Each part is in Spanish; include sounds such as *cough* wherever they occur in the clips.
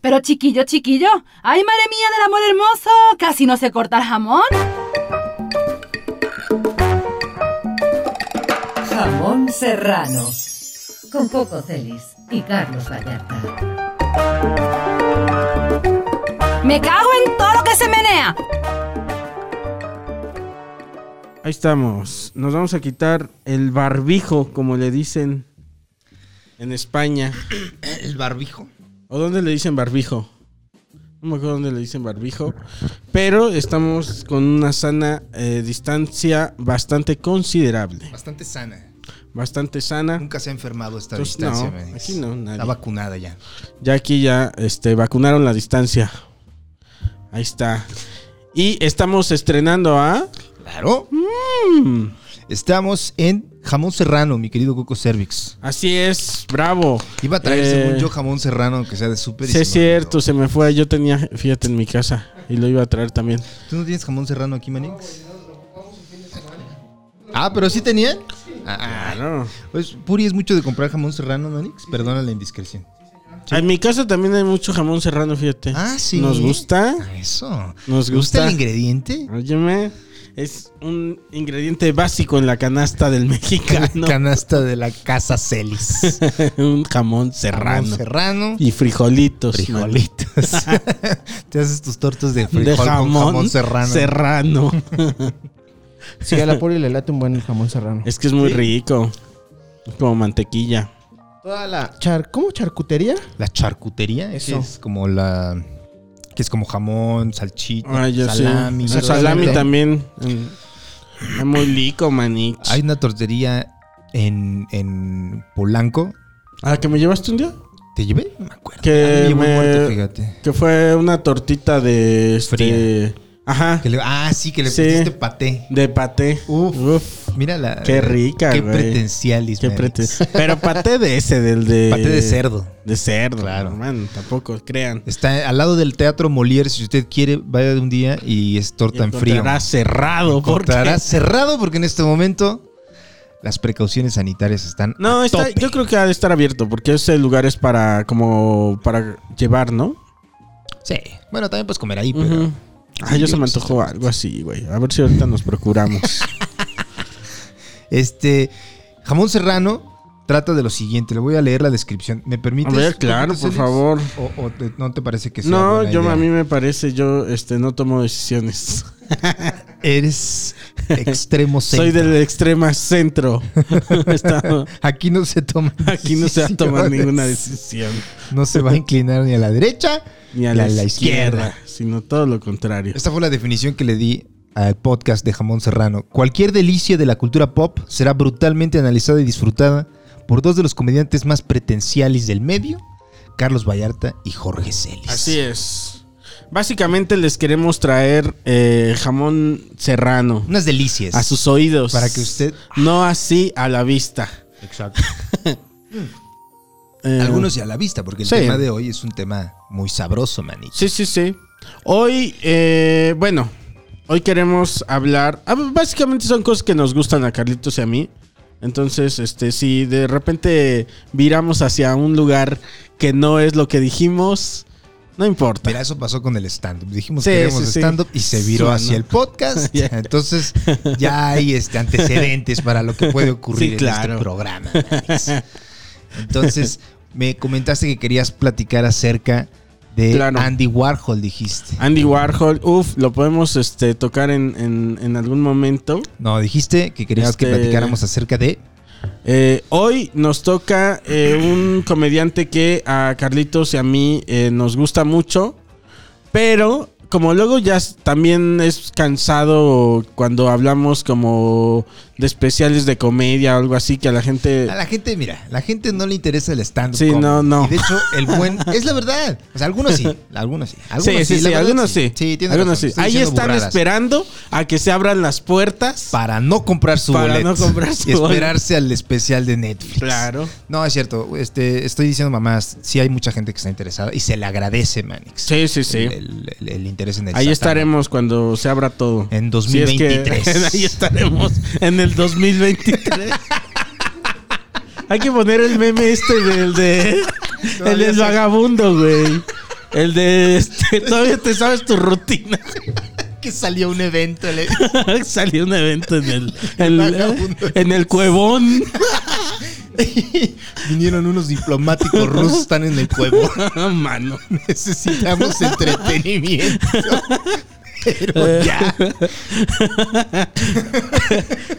Pero chiquillo, chiquillo, ay madre mía del amor hermoso, casi no se corta el jamón. Jamón serrano. Con Coco Celis y Carlos Vallarta. Me cago en todo lo que se menea. Ahí estamos. Nos vamos a quitar el barbijo, como le dicen en España. *clears throat* El barbijo. ¿O dónde le dicen barbijo? No me acuerdo dónde le dicen barbijo. Pero estamos con una sana eh, distancia bastante considerable. Bastante sana. Bastante sana. Nunca se ha enfermado esta Entonces, distancia. no, aquí no, nadie. Está vacunada ya. Ya aquí ya este, vacunaron la distancia. Ahí está. Y estamos estrenando a... Claro. Mm, Estamos en jamón serrano, mi querido Coco Cervix. así es, bravo. Iba a traer, Eh, según yo, jamón serrano que sea de súper. Sí, es cierto, se me fue. Yo tenía, fíjate, en mi casa. Y lo iba a traer también. ¿Tú no tienes jamón serrano aquí, Manix? Ah, pero sí tenían. Ah, Claro. pues Puri es mucho de comprar jamón serrano, Manix. Perdona la indiscreción. En mi casa también hay mucho jamón serrano, fíjate. Ah, sí. ¿Nos gusta? Ah, Eso. Nos ¿Te gusta gusta. el ingrediente? Óyeme, es un ingrediente básico en la canasta del *laughs* mexicano. *laughs* Canasta de la casa Celis. *laughs* un jamón serrano. Jamón serrano. Y frijolitos. Frijolitos. Te haces tus tortas de frijol De jamón, con jamón serrano. serrano. Sí, a la puri le late un buen jamón serrano. es que es muy rico. Como mantequilla. Toda la char... ¿Cómo? ¿Charcutería? La charcutería, Eso. eso es como la que es como jamón, salchicha, yo salami. salami también. Es muy rico, manich. Hay una tortería en, en Polanco. ¿A la que me llevaste un día? ¿Te llevé? No me acuerdo. Que me muerto, fíjate. Que fue una tortita de este. Fría. Ajá. Que le- ah, sí, que le Sí. pusiste paté. De paté. Uf. Uf. Mira la. Qué rica, Qué güey. pretencialis, Qué Manix. prete- *laughs* Pero paté de ese, del de. Paté de cerdo. De cerdo. Claro. Man, tampoco crean. Está al lado del Teatro Molière. Si usted quiere, vaya de un día y es torta en frío. Encontrará cerrado. Encontrará cerrado porque en este momento las precauciones sanitarias están. No, a está, tope. yo creo que ha de estar abierto porque ese lugar es para como para llevar, ¿no? Sí. Bueno, también puedes comer ahí, pero. Ay, yo se me antojó algo así, güey. A ver si ahorita nos procuramos. *laughs* Este. Jamón serrano trata de lo siguiente. Le voy a leer la descripción. ¿Me A permites? ver, claro, por favor. ¿O, o te- no te parece que sea No, buena yo idea? a mí me parece, yo este no tomo decisiones. *laughs* Eres extremo Soy centro. del extrema centro. *laughs* Está- Aquí no se toma. *laughs* aquí no se va a tomar ninguna decisión. No se va a inclinar ni a la derecha Ni a la, izquierda, sino todo lo contrario. Esta fue la definición que le di al podcast de Jamón Serrano. Cualquier delicia de la cultura pop será brutalmente analizada y disfrutada por dos de los comediantes más pretenciales del medio, Carlos Vallarta y Jorge Celis. Así es. Básicamente les queremos traer eh, jamón serrano Unas delicias. a sus oídos. Para que usted... No así a la vista. Exacto. *laughs* Eh, Algunos ya a la vista, porque el sí. tema de hoy es un tema muy sabroso, manito. Sí, sí, sí. Hoy, eh, bueno, hoy queremos hablar. ah, Básicamente son cosas que nos gustan a Carlitos y a mí. Entonces, este, si de repente viramos hacia un lugar que no es lo que dijimos, no importa. Mira, eso pasó con el stand-up. Dijimos Sí, que queremos sí, sí. stand-up y se viró hacia el podcast. *laughs* Ya. Entonces, ya hay este, antecedentes para lo que puede ocurrir Sí, en este programa. Alex. Entonces, me comentaste que querías platicar acerca de Claro. Andy Warhol, dijiste. Andy Warhol, uff, lo podemos este, tocar en, en- en algún momento. No, dijiste que querías que Este- platicáramos acerca de. Eh, hoy nos toca eh, un comediante que a Carlitos y a mí eh, nos gusta mucho, pero como luego ya también es cansado cuando hablamos como de especiales de comedia o algo así que a la gente... A la gente, mira, la gente no le interesa el stand-up. Sí, comedy. no, no. Y de hecho, el buen. *laughs* Es la verdad. O sea, algunos sí. Algunos sí. Algunos Sí, sí, sí, verdad algunos sí. Sí, tienes Algunos razón, sí. Ahí están burradas. esperando a que se abran las puertas. Para no comprar su Para boleto. no comprar su Y esperarse al especial de Netflix. Claro. No, es cierto. Este, estoy diciendo mamás, sí hay mucha gente que está interesada y se le agradece, Manix. Sí, sí, sí. El, el- el- en el Ahí estaremos cuando se abra todo. En Si es que- 2023. *laughs* ahí estaremos en el 2023. Hay que poner el meme este del de *laughs* el del vagabundo, güey. El de este, todavía te sabes tu rutina. *laughs* Que salió un evento. le- Salió un evento en el, el- en el cuevón. *laughs* Vinieron unos diplomáticos rusos, están en el pueblo. *laughs* Mano. Necesitamos entretenimiento. *laughs* Pero ya.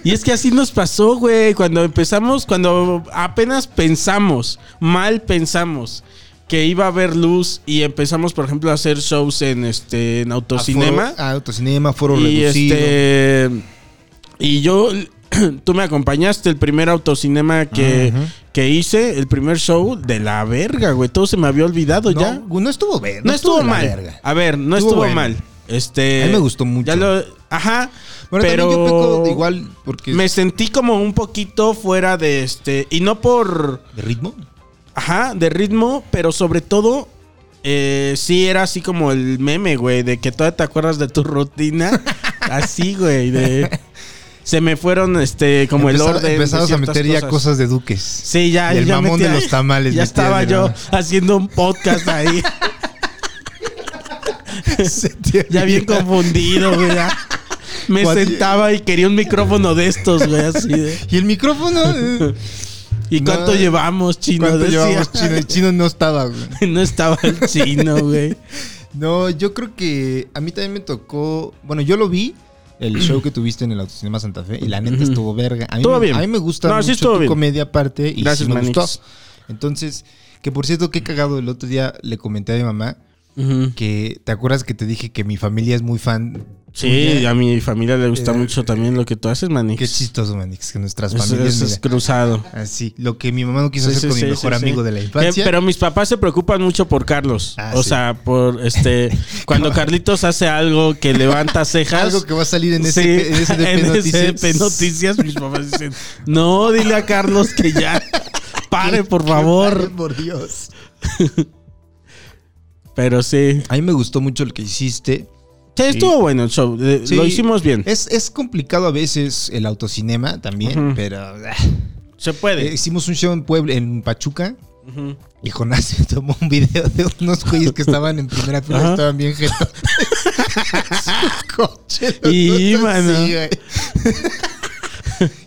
Y es que así nos pasó, güey. Cuando empezamos, cuando apenas pensamos, mal pensamos que iba a haber luz y empezamos, por ejemplo, a hacer shows en este en autocinema. Foro- ah, autocinema, foro y reducido. este y yo *clears throat* tú me acompañaste el primer autocinema que, que hice, el primer show de la verga, güey. Todo se me había olvidado no, ya. No estuvo bien. No, estuvo mal. verga. A ver, no Estuvo estuvo, bueno. mal. Este A mí me gustó mucho. ya lo- ajá. Bueno, pero yo peco de igual porque me sentí como un poquito fuera de este y no por de ritmo. ajá, de ritmo, pero sobre todo eh, sí era así como el meme, güey, de que todavía te acuerdas de tu *laughs* rutina. así, güey, de se me fueron este como el orden. de Empezamos a meter ya cosas de duques. Sí, ya, Y el ya mamón metía- de los tamales Ya estaba yo haciendo un podcast ahí, *laughs* ya bien confundido, güey. Me sentaba y quería un micrófono de estos, güey, así de. Y el micrófono. *laughs* ¿Y No, cuánto llevamos, chino? ¿Cuánto Decía. llevamos chino? El chino no estaba, güey. *laughs* No estaba el chino, güey. No, yo creo que a mí también me tocó. Bueno, yo lo vi, el show que tuviste en el Autocinema Santa Fe, y la neta estuvo verga. A mí, Estuvo me, bien. A mí me gusta No, mucho sí tu bien. comedia aparte y Gracias, sí me gustó. Entonces, que por cierto, qué cagado. El otro día le comenté a mi mamá que. ¿Te acuerdas que te dije que mi familia es muy fan? Sí, a mi familia le gusta Eh, mucho también lo que tú haces, Manix. Qué chistoso, Manix, que nuestras Eso, familias. eso es mira, cruzado. así, lo que mi mamá no quiso Sí, hacer sí, con sí, mi mejor amigo de la infancia. Pero mis papás se preocupan mucho por Carlos. Ah, o sea, por este. *laughs* Cuando Carlitos hace algo que levanta *laughs* cejas. Algo que va a salir en ese, en ese DP *laughs* en Noticias. SDP Noticias, mis papás dicen: No, dile a Carlos que ya. Pare, por pare, favor. por Dios. Pero sí. A mí me gustó mucho lo que hiciste. Sí, estuvo bueno el show. eh, Sí. Lo hicimos bien. Es, es complicado a veces el autocinema también, pero ah, Se eh, puede. hicimos un show en Puebla, en Pachuca, Ujú. y Jonás *laughs* tomó un video de unos güeyes que estaban en primera fila, Ajá. estaban bien jetos. *laughs* Coche. Y, mano. así, güey.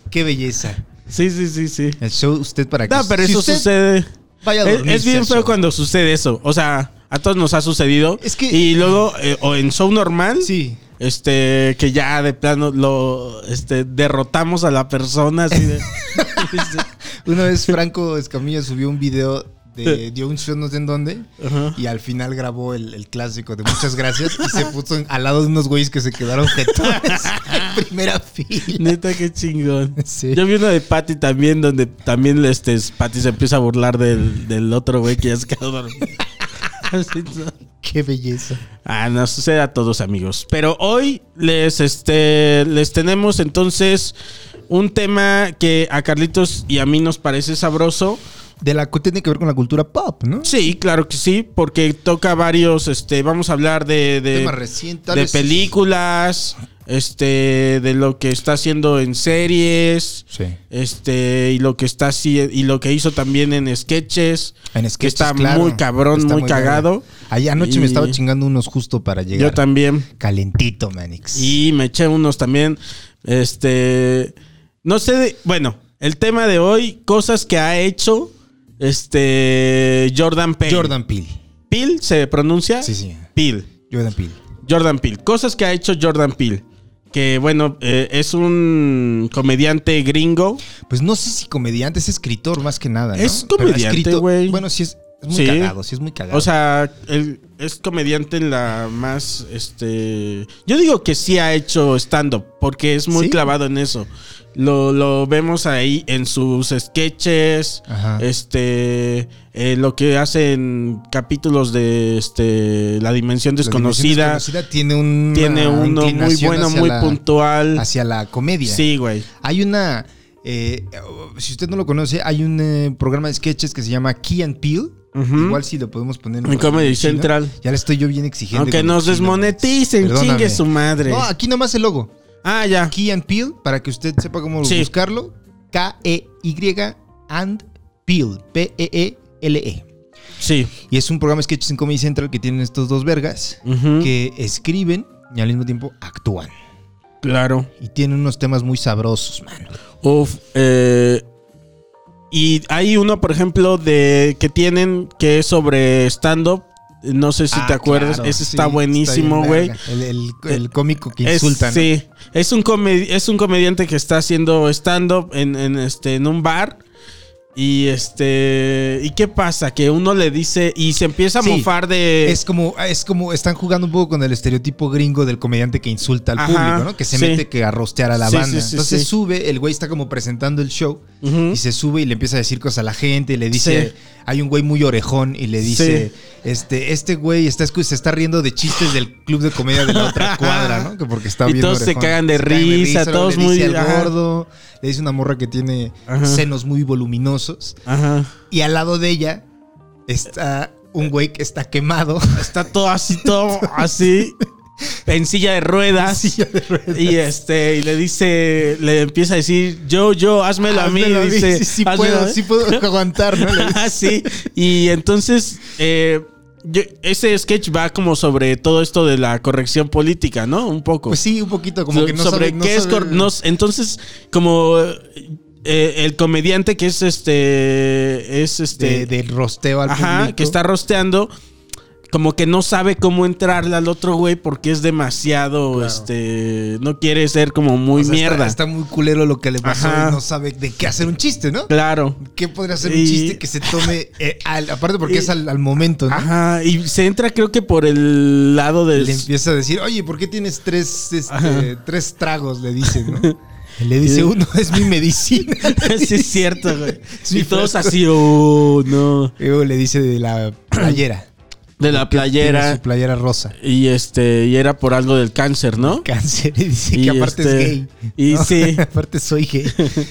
Qué belleza. Sí, sí, sí, sí. El show usted para que No, pero si eso usted sucede. Vaya a Es, dormirse es bien feo cuando sucede eso. O sea, a todos nos ha sucedido. Es que- Y luego, eh, o en show normal, Sí. este, que ya de plano lo este, derrotamos a la persona así de. *laughs* *laughs* Una vez Franco Escamilla subió un video de dio un show no sé en dónde Ajá. y al final grabó el, el clásico de muchas gracias y se puso en- al lado de unos güeyes que se quedaron jetones *laughs* en primera fila. Neta, qué chingón. Sí. Yo vi uno de Patty también, donde también este, Patty se empieza a burlar del, del otro güey que ya se quedó dormido. *laughs* Qué belleza. Ah, nos sucede a todos, amigos. Pero hoy les, este, les tenemos entonces un tema que a Carlitos y a mí nos parece sabroso. De la tiene que ver con la cultura pop, ¿no? Sí, claro que sí, porque toca varios, este, vamos a hablar de, de, de películas, este, de lo que está haciendo en series, Sí. este, y lo que está y lo que hizo también en sketches, En que sketches, está claro. muy cabrón, Está muy, cagado. Ayer anoche Y- me estaba chingando unos justo para llegar. Yo también. Calentito, Manix. Y me eché unos también. Este. No sé. de- bueno, el tema de hoy, cosas que ha hecho. Este. Jordan Peele. Jordan Peele. Peele se pronuncia. Sí, sí. Peele. Jordan Peele. Jordan Peele. Cosas que ha hecho Jordan Peele. Que bueno, eh, es un comediante gringo. Pues no sé si comediante, es escritor más que nada. ¿no? Es comediante, güey. Bueno, sí es, es muy Sí. cagado, sí es muy cagado. O sea, él es comediante en la más, este... Yo digo que sí ha hecho stand-up, porque es muy ¿Sí? clavado en eso. Lo, lo vemos ahí en sus sketches, Ajá. este... eh, lo que hace en capítulos de este La Dimensión La Dimensión Desconocida. Desconocida tiene un Tiene uno muy bueno, muy puntual. hacia la comedia. Sí, güey. Hay una eh, si usted no lo conoce, hay un eh, programa de sketches que se llama Key and Peel. Igual si lo podemos poner En Comedy chino. Central. Ya le estoy yo bien exigente. Aunque nos desmoneticen, chingue su madre. No, aquí nomás el logo. Ah, ya. Key and Peel, para que usted sepa cómo Sí. buscarlo. K-E-Y and Peel. P-E-E-L-E. Sí. Y es un programa de sketches en Comedy Central que tienen estos dos vergas que escriben y al mismo tiempo actúan. Claro. Y tienen unos temas muy sabrosos, man. Uf, eh, y hay uno, por ejemplo, de que tienen que es sobre stand-up. No sé si Ah, te acuerdas. claro, Ese sí, está buenísimo, güey. El, el- el cómico que Es- insulta, ¿no? Sí, es un, es un comediante que está haciendo stand-up en, en, este, en un bar. Y este. ¿Y qué pasa? Que uno le dice. Y se empieza a Sí, mofar de. Es como, es como están jugando un poco con el estereotipo gringo del comediante que insulta al Ajá, público, ¿no? Que se sí. mete que a rostear a la Sí, banda. Entonces sube, el güey está como presentando el show y se sube y le empieza a decir cosas a la gente y le dice, hay un güey muy orejón y le dice, este, este güey está, se está riendo de chistes del club de comedia de la otra cuadra, ¿no? Que porque está *laughs* Y bien todos se orejón. cagan de cagan risa, luego todos le dice muy- al ajá. gordo, le dice una morra que tiene Ajá. senos muy voluminosos Ajá. y al lado de ella está un güey que está quemado. Está todo así, todo así. *laughs* En silla de ruedas. Silla de ruedas. Y este, y le dice, le empieza a decir, yo, yo, házmelo a mí. Házmelo a mí, dice, sí, sí "Házmelo a puedo, mí". sí puedo aguantar, ¿no? *laughs* Dice. Ah, sí. Y entonces, eh, yo- ese sketch va como sobre todo esto de la corrección política, ¿no? Un poco. Pues sí, un poquito, como So- que no sobre sabe, no qué es sabe- cor- no- entonces como eh, el comediante que es este es este de, del rosteo al ajá público. que está rosteando como que no sabe cómo entrarle al otro güey porque es demasiado Claro. este no quiere ser como muy O sea, está- mierda Está, muy culero lo que le pasó Ajá. y no sabe de qué hacer un chiste, ¿no? claro ¿Qué podría ser Y- un chiste que se tome eh, al- aparte porque *laughs* Y- es al, al momento, ¿no? ajá y se entra creo que por el lado del Le empieza a decir, oye, ¿por qué tienes tres, este, tres tragos? Le dice, ¿no? *laughs* Le dice, uno es mi medicina. *laughs* sí es cierto güey Sí, y todos así oh no luego le dice de la playera. De la playera Su playera rosa. y este y era por algo del cáncer no Cáncer. *laughs* Y dice Y que aparte este, es gay. y ¿no? sí. *laughs* aparte soy gay. *laughs*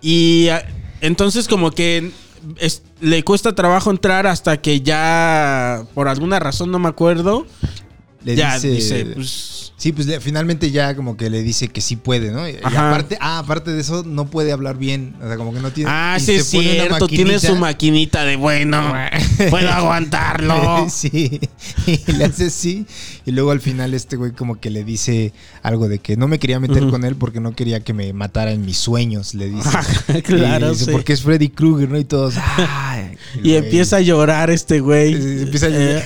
Y ah, entonces como que es- le cuesta trabajo entrar hasta que ya, por alguna razón no me acuerdo, Le ya dice, dice, pues... Sí, pues finalmente ya como que le dice que sí puede, ¿no? Y, Ajá. aparte, ah, aparte de eso, no puede hablar bien. O sea, como que no tiene. Ah, sí es cierto, tiene su maquinita de bueno, *laughs* puedo aguantarlo. *laughs* Sí, y le hace así. Y luego al final este güey como que le dice algo de que no me quería meter con él porque no quería que me matara en mis sueños, le dice. *laughs* claro, Y dice, sí. porque es Freddy Krueger, ¿no? Y todos. "Ay", Y güey, empieza a llorar este güey. eh, Empieza a Eh,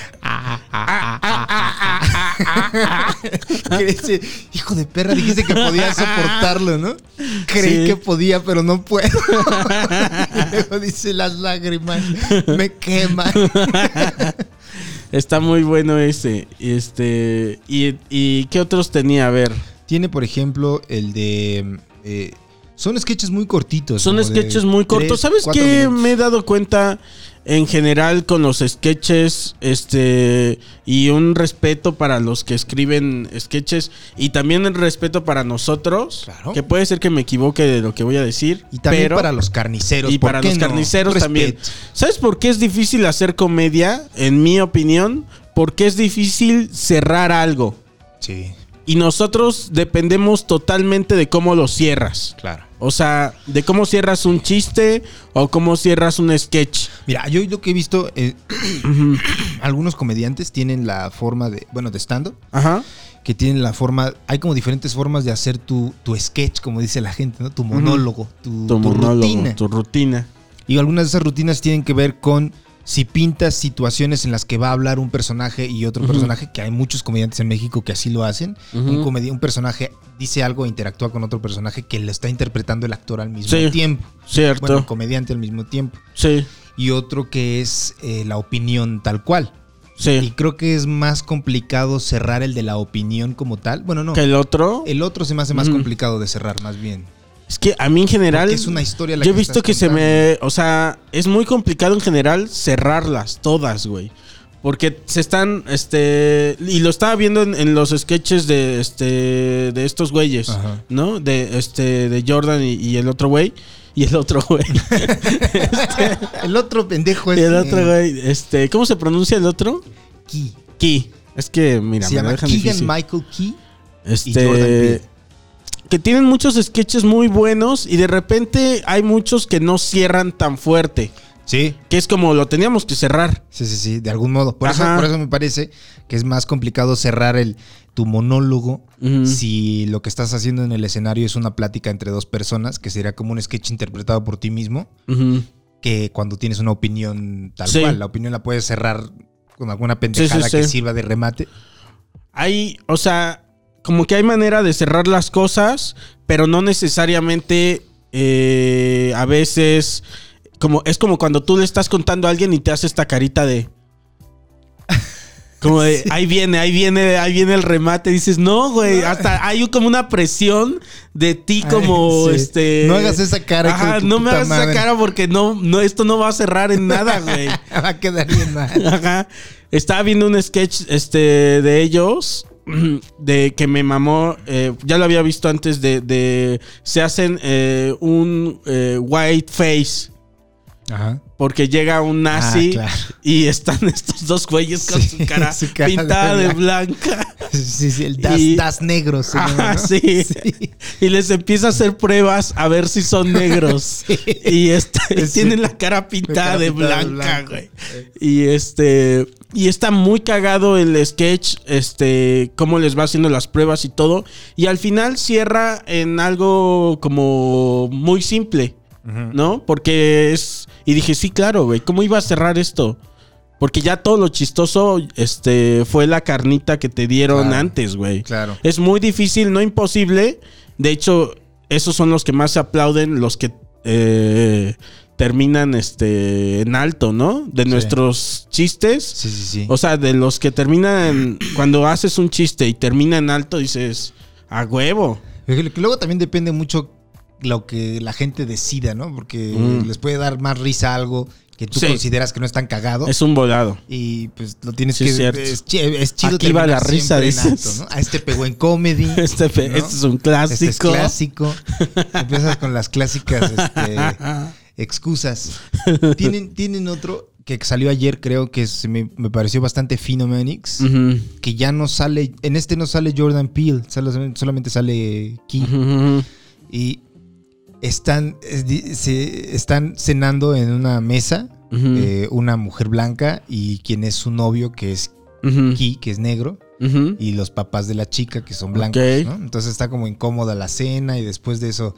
que *laughs* dice, hijo de perra, dijiste que podía soportarlo, ¿no? Creí Sí. que podía, pero no puedo. *laughs* y luego dice, las lágrimas me queman. *laughs* está muy bueno ese. Este, y, y ¿qué otros tenía? A ver. Tiene, por ejemplo, el de... eh, son sketches muy cortitos. Son sketches muy cortos. ¿Sabes qué minutos. me he dado cuenta en general con los sketches? Este. Y un respeto para los que escriben sketches. Y también el respeto para nosotros. Claro. Que puede ser que me equivoque de lo que voy a decir. Y también pero- para los carniceros. Y ¿por para los no? carniceros también. ¿Sabes por qué es difícil hacer comedia? En mi opinión. Porque es difícil cerrar algo. Sí, Y nosotros dependemos totalmente de cómo lo cierras. claro. O sea, de cómo cierras un chiste o cómo cierras un sketch. Mira, yo lo que he visto, eh, *clears throat* algunos comediantes tienen la forma de, bueno, de stand-up, Ajá. que tienen la forma, hay como diferentes formas de hacer tu, tu sketch, como dice la gente, ¿no? Tu monólogo, tu, Tu, tu monólogo, rutina. tu rutina. Y algunas de esas rutinas tienen que ver con si pintas situaciones en las que va a hablar un personaje y otro personaje, que hay muchos comediantes en México que así lo hacen. un, comedi- un personaje dice algo e interactúa con otro personaje que lo está interpretando el actor al mismo Sí. tiempo. Cierto. Bueno, el comediante al mismo tiempo. sí, Y otro que es eh, la opinión tal cual. Y sí. creo que es más complicado cerrar el de la opinión como tal. Bueno, no. Que el otro. El otro se me hace más complicado de cerrar, más bien. Es que a mí en general. Porque es una historia la Yo he que visto que se me. O sea, es muy complicado en general cerrarlas todas, güey. Porque se están, este, y lo estaba viendo en, en los sketches de, este, de estos güeyes, Ajá. ¿no? De, este, de Jordan y, y el otro güey, y el otro güey, *laughs* El otro pendejo es. y el otro güey, este, ¿cómo se pronuncia el otro? Key. Key. Es que, mira, se me llama Keegan difícil. Michael Key. Este, Jordan Peele. Que tienen muchos sketches muy buenos y de repente hay muchos que no cierran tan fuerte. Sí, Que es como lo teníamos que cerrar. sí, sí, sí, de algún modo. Por eso, por eso me parece que es más complicado cerrar el, tu monólogo si lo que estás haciendo en el escenario es una plática entre dos personas, que sería como un sketch interpretado por ti mismo, que cuando tienes una opinión tal Sí. cual. La opinión la puedes cerrar con alguna pendejada Sí, sí, que sirva de remate. Hay, o sea, como que hay manera de cerrar las cosas, pero no necesariamente eh, a veces. Como, es como cuando tú le estás contando a alguien y te hace esta carita de. Como de, *laughs* ahí viene, ahí viene, ahí viene el remate. Dices, no, güey. Hasta hay como una presión de ti, como Ay, sí. este. No hagas esa cara, Ajá, no me hagas madre. esa cara porque no, no, esto no va a cerrar en nada, *laughs* güey. Va a quedar bien mal. Ajá. Estaba viendo un sketch este, de ellos. *clears throat* De que me mamó. eh, ya lo había visto antes de. de- se hacen eh, un eh, white face. Ajá. Porque llega un nazi Ah, claro. y están *laughs* estos dos güeyes con Sí, su cara, *laughs* su cara de pintada de blanca. Sí, sí, el das, Y- das negro. se llama, Ajá, ¿no? sí. Y les empieza a hacer pruebas a ver si son *laughs* negros. Y este, tienen la cara pintada cara de pintada de blanca, güey. Y este. Y está muy cagado el sketch. Este. Cómo les va haciendo las pruebas y todo. Y al final cierra en algo como muy simple. ¿No? Porque es. Y dije, sí, claro, güey. ¿Cómo iba a cerrar esto? Porque ya todo lo chistoso este, fue la carnita que te dieron Claro. antes, güey. Claro. Es muy difícil, no imposible. De hecho, esos son los que más se aplauden, los que eh, terminan este, en alto, ¿no? De nuestros chistes. Sí, sí, sí. O sea, de los que terminan, cuando haces un chiste y termina en alto, dices, a huevo. Luego también depende mucho lo que la gente decida, ¿no? Porque Mm. les puede dar más risa algo que tú Sí. consideras que no es tan cagado. Es un volado. Y pues lo tienes Sí, que. cierto. Es, es chido Aquí va la risa, dices. alto, ¿no? A este pegó en comedy. *laughs* Este, este es un clásico. Este es clásico. Empiezas con las clásicas este, *laughs* excusas. Tienen, tienen otro que salió ayer, creo que se me, me pareció bastante fino, Manix. Que ya no sale. En este no sale Jordan Peele, sale- solamente sale Key. Y están, se, están cenando en una mesa. Eh, una mujer blanca y quien es su novio, que es Key, que es negro. y los papás de la chica que son blancos. ¿no? Entonces está como incómoda la cena y después de eso,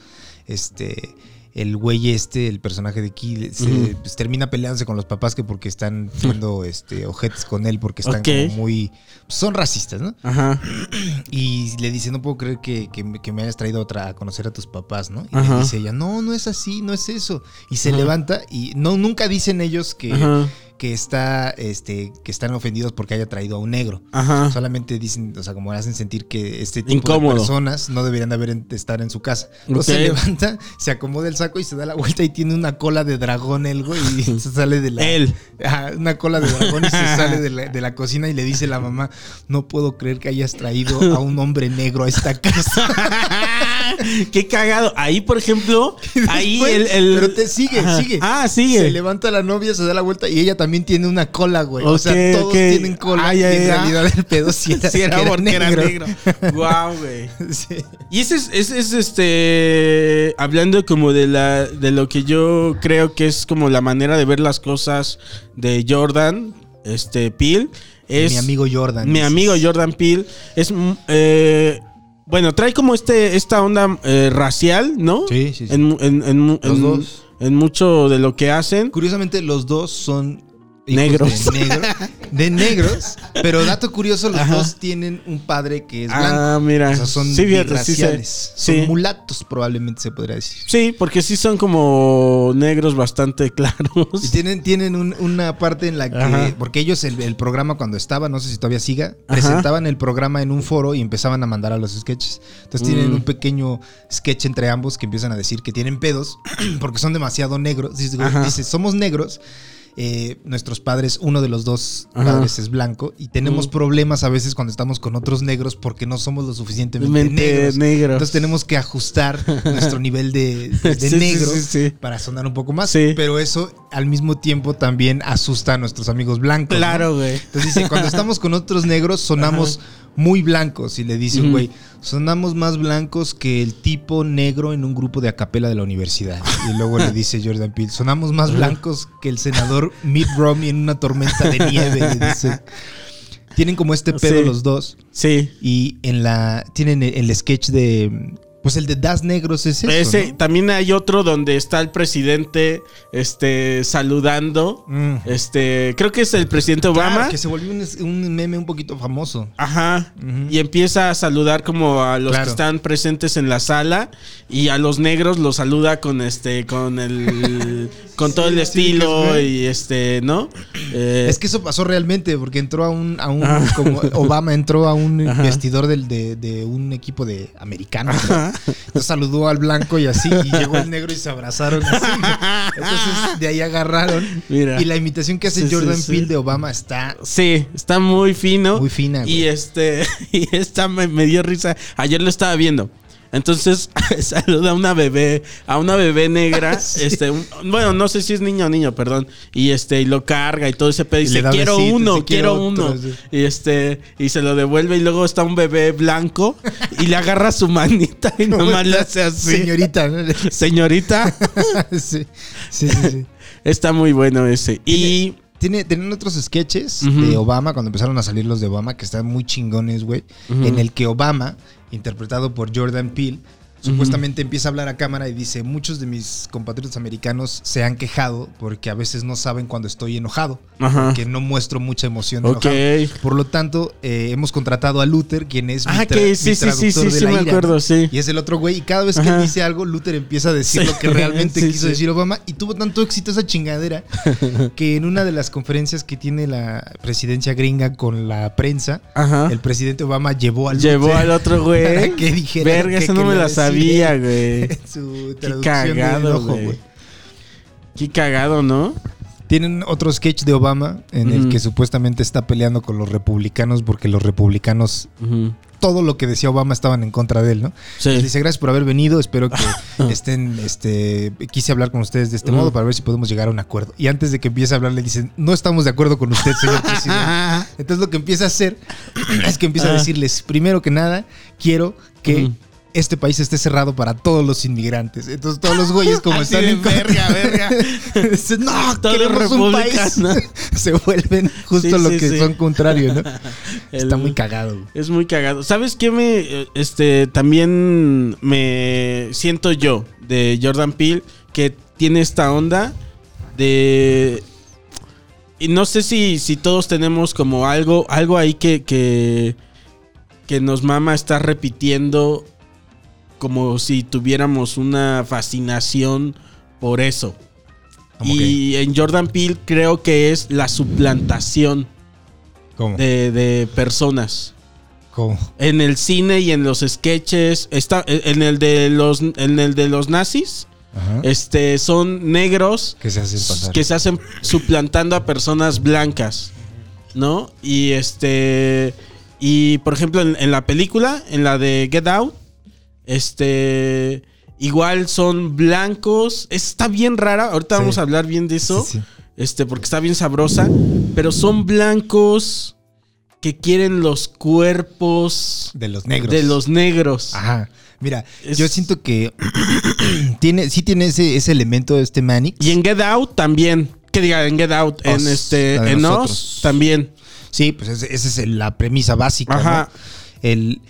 este, el güey este, el personaje de Key, se, pues, termina peleándose con los papás que porque están siendo este, ojetes con él porque están como muy, son racistas, ¿no? Ajá. *clears throat* Y le dice, no puedo creer que, que me- que me hayas traído otra a conocer a tus papás, ¿no? Y Ajá. le dice ella, no, no es así, no es eso. Y se Ajá. levanta y no, nunca dicen ellos que, Ajá. Que está, este, que están ofendidos porque haya traído a un negro. Ajá. Solamente dicen, o sea, como hacen sentir que este tipo Incómodo. de personas no deberían de haber en- de estar en su casa. Entonces se levanta, se acomoda el saco y se da la vuelta y tiene una cola de dragón el güey y *laughs* se sale de la... Él. Una cola de dragón y se *laughs* sale de la, de la cocina y le dice a la mamá, no puedo creer que hayas traído a un hombre negro a esta casa. *laughs* *laughs* Qué cagado. Ahí, por ejemplo, ahí el, el- Pero te sigue, Ajá. sigue. Ah, sigue. Se levanta la novia, se da la vuelta y ella también tiene una cola, güey. o sea, todos tienen cola Ah, y ya, en realidad el pedo sí *laughs* era, Sí, era era porque era negro. Wow, güey. *laughs* Sí. Y ese es, ese es, este. Hablando como de la. de lo que yo creo que es como la manera de ver las cosas de Jordan. Este, Peel. Es mi amigo Jordan. Mi dices. amigo Jordan Peele. Es. mm, eh, bueno, trae como este, esta onda eh, racial, ¿no? Sí, sí, sí. En, en- en- Los en- dos. en mucho de lo que hacen. Curiosamente, los dos son Negros. De, negro- *laughs* de negros. Pero dato curioso, los Ajá. dos tienen un padre que es blanco. Ah, mira. O sea, son Sí, fíjate, sí sé. birraciales. Sí. Son mulatos, probablemente se podría decir. Sí, porque sí son como negros bastante *laughs* Y claros. tienen, tienen un- una parte en la que. Ajá. Porque ellos, el, el programa cuando estaba, no sé si todavía siga, Ajá. presentaban el programa en un foro y empezaban a mandar a los sketches. Entonces tienen Mm. un pequeño sketch entre ambos que empiezan a decir que tienen pedos *clears throat* porque son demasiado negros. Dice, somos negros. Eh, nuestros padres, uno de los dos Ajá. padres es blanco y tenemos Mm. problemas a veces cuando estamos con otros negros porque no somos lo suficientemente Mente negros. negros. Entonces tenemos que ajustar nuestro *laughs* nivel de, de Sí, sí, negro sí, sí. para sonar un poco más. Pero eso al mismo tiempo también asusta a nuestros amigos blancos. Claro, güey. Entonces dice, cuando estamos con otros negros *laughs* sonamos muy blancos. Y le dice un güey, Sonamos más blancos que el tipo negro en un grupo de acapela de la universidad. Y luego le dice Jordan Peele, sonamos más blancos que el senador Mitt Romney en una tormenta de nieve. le dice. Tienen como este pedo Sí. los dos. Sí. Y en la. Tienen el, el sketch de. Pues el de Das Negros es eso. Ese, ¿no? También hay otro donde está el presidente este, saludando. Mm. Este, creo que es el presidente Obama. Claro, que se volvió un, un meme un poquito famoso. Ajá. Y empieza a saludar como a los Claro. que están presentes en la sala y a los negros los saluda con este con el *laughs* con todo el estilo y este, ¿no? Eh, Es que eso pasó realmente, porque entró a un, a un Ah. como *laughs* Obama entró a un Ajá. vestidor del, de, de un equipo de americanos. Entonces saludó al blanco y así, y llegó el negro y se abrazaron así. Entonces de ahí agarraron. Mira. Y la imitación que hace Sí, Jordan sí. Peele de Obama está Sí, está muy fino. muy fina. Y este, *laughs* y esta me, me dio risa. Ayer lo estaba viendo. Entonces *laughs* saluda a una bebé, a una bebé negra, *laughs* Sí. este, un- bueno, no sé si es niño o niño, perdón, y este, y lo carga y todo ese pedo, y dice, quiero uno, quiero otro, uno, sí. y este, y se lo devuelve, y luego está un bebé blanco, y le agarra su manita, y *laughs* nomás le hace así, Señorita. ¿no? señorita, sí, sí, sí, está muy bueno ese, y, Tiene, tienen otros sketches de Obama, cuando empezaron a salir los de Obama, que están muy chingones, güey. En el que Obama, interpretado por Jordan Peele, supuestamente empieza a hablar a cámara y dice, muchos de mis compatriotas americanos se han quejado porque a veces no saben cuando estoy enojado, que no muestro mucha emoción. de Ok. enojado. Por lo tanto, eh, hemos contratado a Luther, quien es mi, ah, tra- que mi sí, sí, sí, traductor sí, de la me ira, acuerdo. Y es el otro güey. Y cada vez que él dice algo, Luther empieza a decir lo que realmente *laughs* quiso decir Obama. Y tuvo tanto éxito esa chingadera *laughs* que en una de las conferencias que tiene la presidencia gringa con la prensa, Ajá. el presidente Obama llevó al Llevó al otro *laughs* güey. que dijera Verga, eso no me la decir sabía, *laughs* güey. su Qué de cagado, enojo, güey. Qué cagado, ¿no? Tienen otro sketch de Obama en el que supuestamente está peleando con los republicanos porque los republicanos todo lo que decía Obama estaban en contra de él, ¿no? Sí. Les dice gracias por haber venido, espero que *laughs* estén, este, quise hablar con ustedes de este modo para ver si podemos llegar a un acuerdo. Y antes de que empiece a hablar le dicen, no estamos de acuerdo con usted, señor presidente. *laughs* Entonces lo que empieza a hacer *clears throat* es que empieza a Ah. decirles, primero que nada, quiero que. Este país esté cerrado para todos los inmigrantes. Entonces todos los güeyes como Así están en verga, verga. *laughs* Dicen, no, queremos un país. *laughs* Se vuelven justo Sí, lo sí, que sí. son contrario, ¿no? *laughs* Está muy cagado. Es muy cagado. ¿Sabes qué me eh, este también me siento yo de Jordan Peele que tiene esta onda de y no sé si, si todos tenemos como algo algo ahí que que que nos mama estar repitiendo como si tuviéramos una fascinación por eso. ¿Cómo Y en Jordan Peele creo que es la suplantación ¿Cómo? de, de personas. ¿Cómo? En el cine y en los sketches, está, en el de los, en el de los nazis, Ajá. este, son negros que se hacen pasar. que se hacen suplantando a personas blancas, ¿no? Y este, y por ejemplo en, en la película, en la de Get Out, este, igual son blancos, está bien rara. Ahorita Sí. vamos a hablar bien de eso, Sí, sí. este, porque está bien sabrosa, pero son blancos que quieren los cuerpos De los negros. de los negros. Ajá. Mira, Es- yo siento que *clears throat* tiene, sí tiene ese, ese elemento de este Manix. Y en Get Out también. Que diga, en Get Out, en este, en nosotros. Us también. Sí, pues esa es la premisa básica. ¿no? Ajá. El,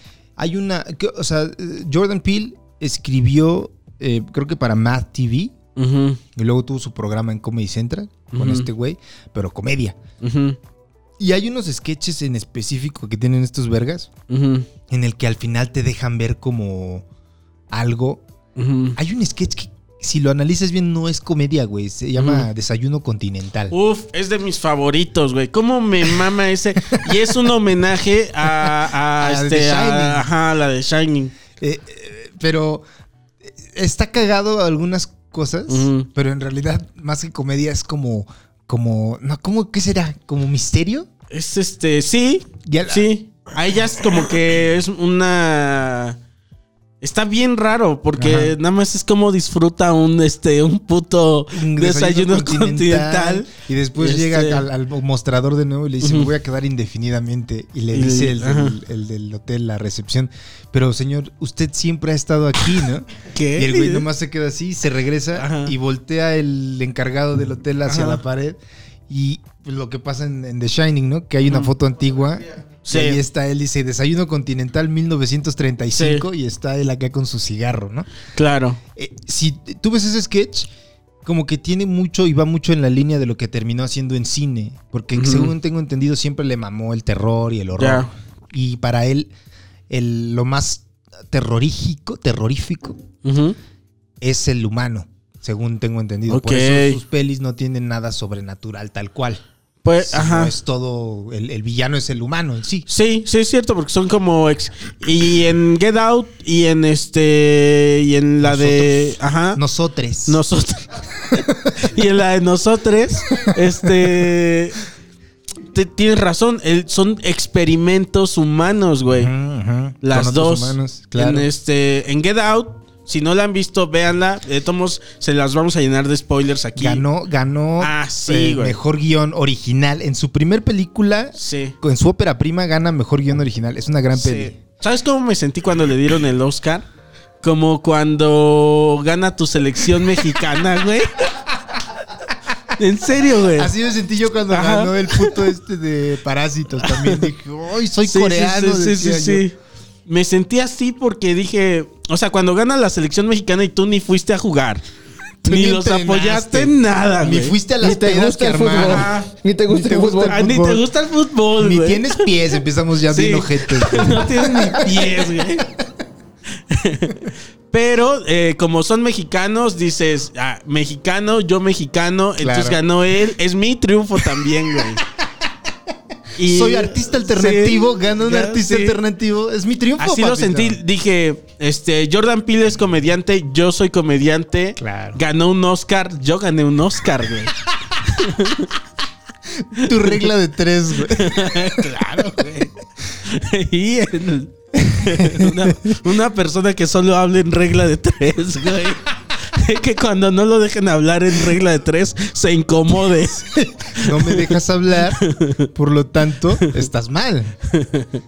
hay una. que- o sea, Jordan Peele escribió, eh, creo que para Math TV. Y luego tuvo su programa en Comedy Central con este güey, pero comedia. Y hay unos sketches en específico que tienen estos vergas en el que al final te dejan ver como algo. Hay un sketch que, si lo analizas bien, no es comedia, güey. Se llama Ujú. Desayuno Continental. Uf, es de mis favoritos, güey. ¿Cómo me mama ese? Y es un homenaje a, a, *laughs* A The este, a- Shining. ajá, la de Shining. Eh, eh, pero eh, está cagado algunas cosas, pero en realidad, más que comedia, es como. como no, ¿cómo, ¿Qué será? ¿Como misterio? Es este, sí, la- sí. Ahí ya es como que es una. Está bien raro porque Ajá. nada más es como disfruta un este un puto Un desayuno, continental. Y después Este- llega al, al mostrador de nuevo y le dice, me voy a quedar indefinidamente. Y le Y- dice el del, el del hotel, la recepción, pero señor, usted siempre ha estado aquí, ¿no? *laughs* ¿Qué? Y el güey nomás se queda así, se regresa Ajá. y voltea el encargado del hotel hacia Ajá. la pared. Y pues, lo que pasa en, en The Shining, ¿no? Que hay una foto antigua. Sí. Y ahí está él, dice, desayuno continental 1935 y está él acá con su cigarro, ¿no? Claro. Eh, si tú ves ese sketch, como que tiene mucho y va mucho en la línea de lo que terminó haciendo en cine. Porque según tengo entendido, siempre le mamó el terror y el horror. Y para él, el, lo más terrorífico, terrorífico, es el humano. Según tengo entendido. Por Ok. eso sus pelis no tienen nada sobrenatural tal cual. Pues, ajá. es todo. El, el villano es el humano en sí. Sí, sí es cierto, porque son como ex. Y en Get Out y en este. Y en la de. Ajá. Nosotros. Nosotros. *laughs* y en la de nosotros, este. te- tienes razón, el- son experimentos humanos, güey. Las Con dos. humanos, claro. En este. En Get Out, si no la han visto, véanla. De todos modos, se las vamos a llenar de spoilers aquí. Ganó, ganó Ah, sí, eh, güey. mejor guion original. En su primer película, Sí. en su ópera prima, gana mejor guion original. Es una gran peli. Sí. ¿Sabes cómo me sentí cuando le dieron el Oscar? Como cuando gana tu selección mexicana, *laughs* güey. En serio, güey. Así me sentí yo cuando Ajá. ganó el puto este de Parásitos también. Dije, ¡ay, soy coreano! Sí, sí, sí. Me sentí así porque dije, o sea, cuando gana la selección mexicana y tú ni fuiste a jugar, Tú ni ni los entrenaste. apoyaste en nada, Ni fuiste a las pedas que armaron. Ni te gusta Ni te el fútbol. Ah, ni te gusta el fútbol, Ni tienes pies, empezamos ya Sí. bien *laughs* no tienes ni pies, güey. *laughs* Pero eh, como son mexicanos, dices, ah, mexicano, yo mexicano, entonces ganó él. Es mi triunfo también, güey. Y- Soy artista alternativo, Sí, gano un ya, artista sí. alternativo. Es mi triunfo. Así lo papito. sentí. Dije, este, Jordan Peele es comediante, yo soy comediante. Claro. Ganó un Oscar, yo gané un Oscar, güey. *laughs* Tu regla de tres, güey. *laughs* claro, güey. Y en- una, una persona que solo habla en regla de tres, güey. *laughs* Que cuando no lo dejen hablar en regla de tres, se incomode. *laughs* No me dejas hablar, por lo tanto, estás mal. *laughs*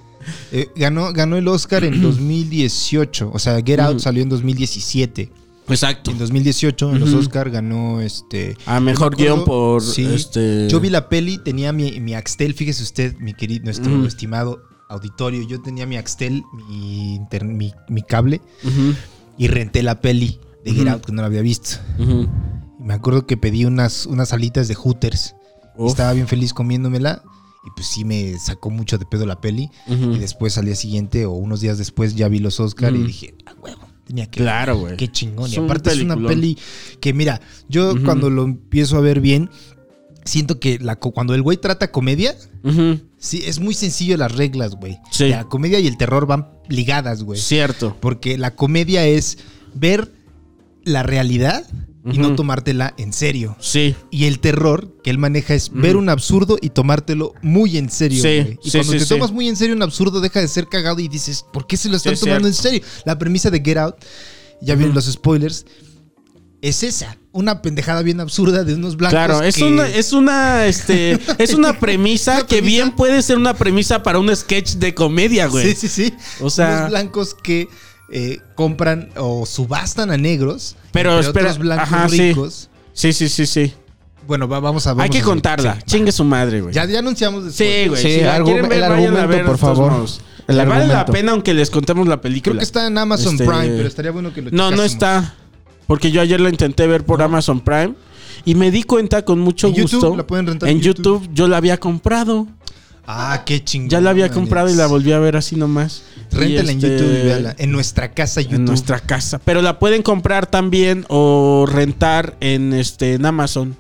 Eh, ganó, ganó el Oscar en *clears throat* 2018. O sea, Get Out salió en 2017. Exacto. En 2018, en los. Oscar ganó este. A mejor guion por Sí. este. Yo vi la peli, tenía mi, mi Axtel, fíjese usted, mi querido, nuestro estimado auditorio. Yo tenía mi Axtel, mi, mi, mi cable, y renté la peli de Get Ujú. Out, que no la había visto. Y me acuerdo que pedí unas, unas alitas de Hooters. Uf. Estaba bien feliz comiéndomela. Y pues sí me sacó mucho de pedo la peli. Y después al día siguiente o unos días después ya vi los Oscar y dije, ah, huevo, tenía que Claro, güey. Qué chingón. Y aparte es una peli que, mira, yo cuando lo empiezo a ver bien, siento que la, cuando el güey trata comedia, sí, es muy sencillo las reglas, güey. Sí. La comedia y el terror van ligadas, güey. Cierto. Porque la comedia es ver la realidad y no tomártela en serio. Sí. Y el terror que él maneja es ver un absurdo y tomártelo muy en serio. Sí, güey. Y sí, cuando sí, te tomas muy en serio un absurdo, deja de ser cagado y dices, ¿por qué se lo están tomando en serio? La premisa de Get Out, ya vienen Ujú. los spoilers, es esa. Una pendejada bien absurda de unos blancos. Claro, es que- una, es una, este, es una *laughs* premisa Una que premisa. bien puede ser una premisa para un sketch de comedia, güey. Sí, sí, sí. O sea- Unos blancos que eh, compran o subastan a negros. Pero espera, otros blancos ajá, ricos. Sí, sí, sí, sí. Bueno, va- vamos a vamos Hay que contarla. sí, va. Chingue su madre, güey. Ya, ya anunciamos después. Sí, güey. Sí, si la ver, el argumento, ver, por favor. modos. El Le vale la pena aunque les contemos la película. Creo que está en Amazon Este- Prime, pero estaría bueno que lo No, no está. Porque yo ayer la intenté ver por Amazon Prime y me di cuenta con mucho ¿En YouTube? gusto. ¿La pueden rentar en YouTube? YouTube? yo la había comprado. Ah, qué chingón. Ya la había comprado y la volví a ver así nomás. Réntala Y en este, YouTube y véala. En nuestra casa YouTube. En nuestra casa. Pero la pueden comprar también o rentar en este en Amazon.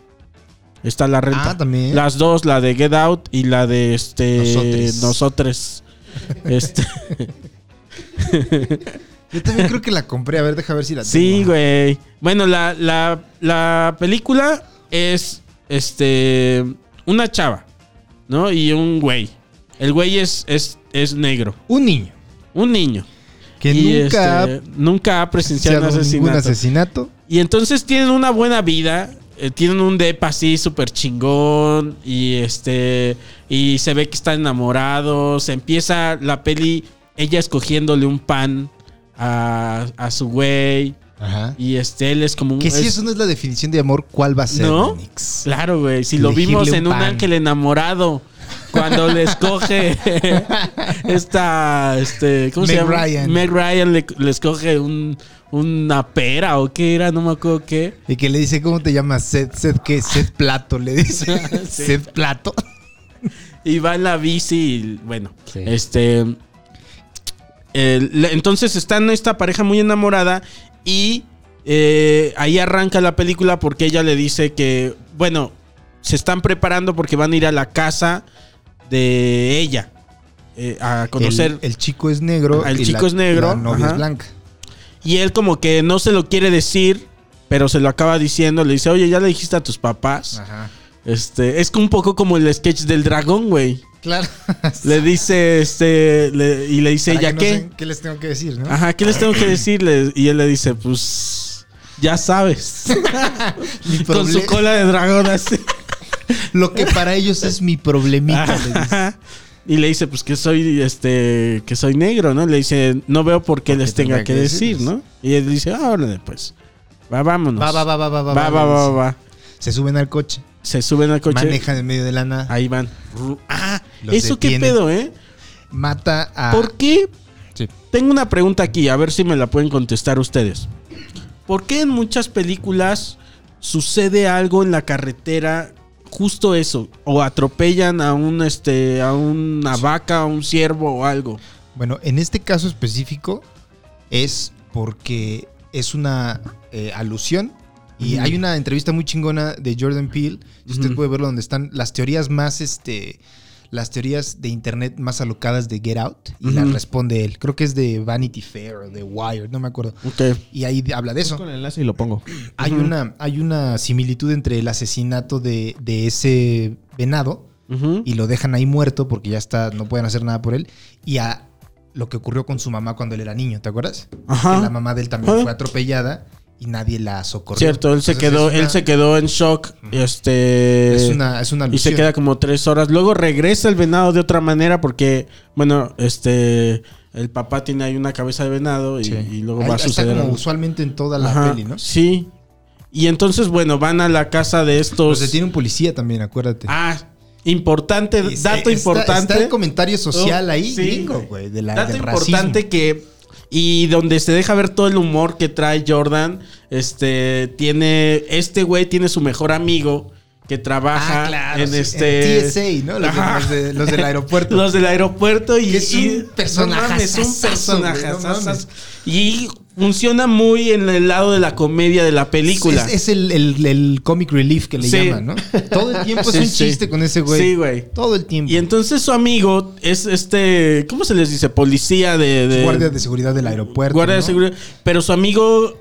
Está la renta. Ah, también. Las dos, la de Get Out y la de este Nosotres. Nosotros. *laughs* este, Yo también creo que la compré. A ver, deja ver si la sí, tengo. güey. Bueno, la, la, la película es este una chava, ¿no? Y un güey. El güey es, es, es negro. Un niño Un niño. Que nunca este, nunca ha presenciado un ha ningún asesinato. asesinato. Y entonces tienen una buena vida. eh, tienen un depa así súper chingón. Y este. Y se ve que están enamorados. Empieza la peli. Ella escogiéndole un pan a, a su güey. Ajá. Y este, él es como un. Que si es- eso no es la definición de amor, ¿cuál va a ser, ¿No? Claro, güey. Si lo vimos un en un pan. ángel enamorado. Cuando le escoge *laughs* esta, este, ¿cómo se Meg llama? Ryan. Meg Ryan le, le escoge un, una pera o qué era, no me acuerdo qué. Y que le dice, ¿cómo te llamas? Seth, Seth, ¿qué? Seth Plato, le dice. *laughs* Sí. Seth Plato. Y va en la bici y bueno, Sí. este... entonces están esta pareja muy enamorada y eh, ahí arranca la película porque ella le dice que, bueno, se están preparando porque van a ir a la casa de ella eh, a conocer... El, el chico es negro. Ah, el y chico la- es negro, La novia es blanca. Y él como que no se lo quiere decir, pero se lo acaba diciendo. Le dice, oye, ¿ya le dijiste a tus papás? Ajá. Este, es un poco como el sketch del dragón, güey. Claro. *laughs* Le dice, este, le- y le dice que no ¿qué? ¿Qué les tengo que decir, no? Ajá, ¿qué les tengo que decirle? Y él le dice, pues, ya sabes. *laughs* Con su cola de dragón así. *laughs* Lo que para ellos es mi problemita, le dice. Y le dice, pues que soy, este, que soy negro, ¿no? Le dice, no veo por qué qué les tenga tendría que que decir. ¿no? Y él dice, ah, órale, pues, va, vámonos. Va, va, va, va, va, va. va, va, va, va. Se suben al coche, Se suben al coche. manejan en medio de la nada, Ahí van. Ah, Los eso qué detienen. pedo, ¿eh? mata a. ¿Por qué? Sí. Tengo una pregunta aquí, a ver si me la pueden contestar ustedes. ¿Por qué en muchas películas sucede algo en la carretera, justo eso, o atropellan a un este a una vaca, a un ciervo o algo? Bueno, en este caso específico es porque es una eh, alusión. Y hay una entrevista muy chingona de Jordan Peele. Si usted puede verlo, donde están las teorías más, este, las teorías de internet más alocadas de Get Out. Y las Ujú. responde él. Creo que es de Vanity Fair o de Wired, no me acuerdo. Ok. Y ahí habla de eso. Con el enlace y lo pongo. *clears throat* Hay, una, hay una similitud entre el asesinato de, de ese venado y lo dejan ahí muerto porque ya está, no pueden hacer nada por él. Y a lo que ocurrió con su mamá cuando él era niño, ¿te acuerdas? Ajá. Que la mamá de él también fue atropellada y nadie la socorrió. Cierto, él se quedó, una- él se quedó en shock. Este. Es una, es una Y se queda como tres horas. Luego regresa el venado de otra manera porque, bueno, este, el papá tiene ahí una cabeza de venado y, Sí. y luego Ahí va a está suceder. como algo. usualmente en toda la Ajá, peli, ¿no? Sí. Y entonces, bueno, van a la casa de estos. Pues se tiene un policía también, acuérdate. Ah, importante, dato está- importante. Está el comentario social Oh, ahí, sí, gringo, güey. güey, de la, Dato del importante que. Y donde se deja ver todo el humor que trae Jordan. Este. Tiene. Este güey tiene su mejor amigo. Que trabaja Ah, claro, en sí, este. en TSA, ¿no? Los, de- Ajá. los de- los del aeropuerto. *laughs* Los del aeropuerto y es un no mames, un personaje. y funciona muy en el lado de la comedia de la película. Es, es el, el- el comic relief que le Sí. llaman, ¿no? Todo el tiempo Sí, es un sí. chiste con ese güey. Sí, güey. Todo el tiempo. Y entonces su amigo es este, ¿cómo se les dice? Policía de... de- Guardia de seguridad del aeropuerto. guardia de seguridad. Pero su amigo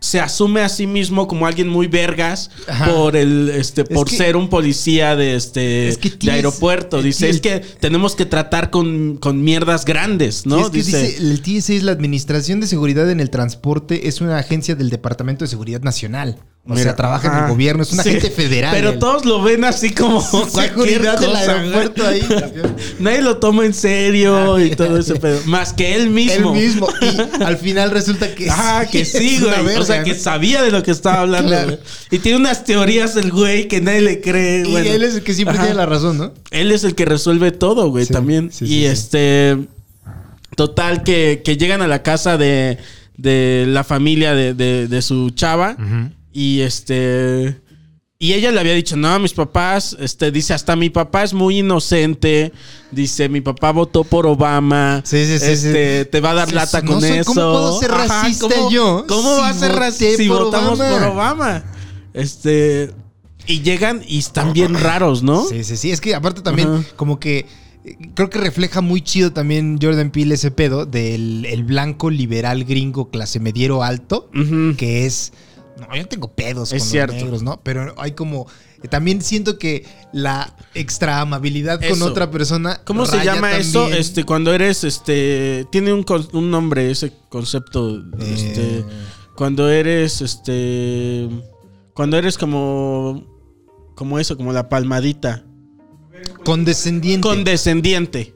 se asume a sí mismo como alguien muy vergas Ajá. por el este por que- ser un policía de este Es que de aeropuerto. Dice, es que tenemos que tratar con, con mierdas grandes, ¿no? es que dice, el TSA es la Administración de Seguridad en el Transporte, es una agencia del Departamento de Seguridad Nacional. O Mira, sea, trabaja en el gobierno, es un Sí. agente federal. Pero él. todos lo ven así como *laughs* seguridad del aeropuerto ahí. *laughs* Nadie lo toma en serio Ah, y todo ese pedo. Más que él Él mismo. mismo. *laughs* Y al final resulta que Ah, que sí, es una güey. o sea, que sabía de lo que estaba hablando. Claro. Y tiene unas teorías el güey que nadie le cree. Y bueno. él es el que siempre Ajá. tiene la razón, ¿no? Él es el que resuelve todo, güey, Sí, también. sí, y sí, sí. este. Total, que, que llegan a la casa de, de la familia de, de- de su chava. Y este. Y ella le había dicho, no, mis papás, este, dice, hasta mi papá es muy inocente. Dice, mi papá votó por Obama. Sí, sí, sí, Este, sí. te va a dar Sí, lata no con eso. ¿cómo puedo ser Ajá, racista ¿cómo- yo ¿Cómo si va a ser racista si por votamos Obama? por Obama? Este. Y llegan y están bien raros, ¿no? Sí, sí, sí. Es que aparte también, Ajá. como que eh, creo que refleja muy chido también Jordan Peele ese pedo del el blanco liberal gringo clase mediero alto, que es. No, yo tengo pedos Es con cierto. los negros, ¿no? Pero hay como También siento que la extra amabilidad con Eso. otra persona. ¿Cómo se llama eso? también, Este, cuando eres, este, tiene un, un nombre ese concepto, eh, este, cuando eres, este, cuando eres como, como eso, como la palmadita, condescendiente. condescendiente,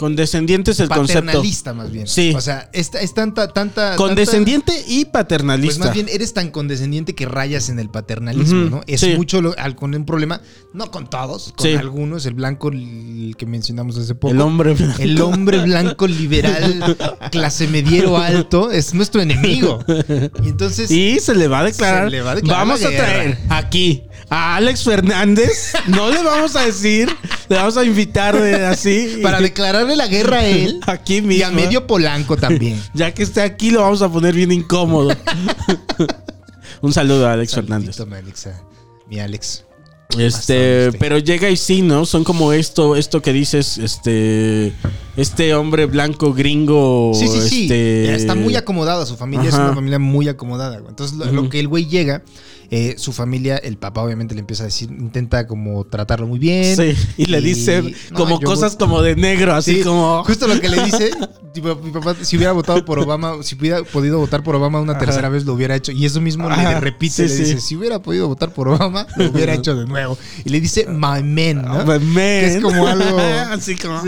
condescendiente es el concepto, paternalista más bien. Sí. O sea, es, es tanta, tanta. condescendiente y paternalista. Pues más bien eres tan condescendiente que rayas en el paternalismo, ¿no? Es sí. mucho lo- al- con un problema, no con todos, con Sí. algunos, el blanco el que mencionamos hace poco. el hombre blanco. El hombre blanco liberal, *laughs* clase mediero alto, es nuestro enemigo. Y entonces. Y se le va a declarar. Se le va a declarar vamos a traer aquí a Alex Fernández. No le vamos a decir, le vamos a invitar de así. Para declararle la guerra a él *laughs* Aquí y mismo. a medio polanco también. *laughs* Ya que esté aquí, lo vamos a poner bien incómodo. *laughs* Un saludo a Alex Fernández. Mi Alex, a- mi Alex. Este, Bastante. pero llega y sí, ¿no? Son como esto, esto que dices, este, este hombre blanco gringo. Sí, sí, sí. este, Está muy acomodada. Su familia es una familia muy acomodada. güey. Entonces, lo, que el güey llega, eh, su familia, el papá obviamente le empieza a decir, intenta como tratarlo muy bien. Sí, y le Y- dice no, como cosas voy- como de negro, así Sí, como. Justo lo que le dice, *laughs* tipo, mi papá, si hubiera votado por Obama, si hubiera podido votar por Obama una Ajá. tercera vez, lo hubiera hecho. Y eso mismo le repite, sí, le dice, si hubiera podido votar por Obama, lo hubiera hecho de nuevo. Y le dice, my man, ¿no? Oh, man. Que es como algo- *laughs* así como.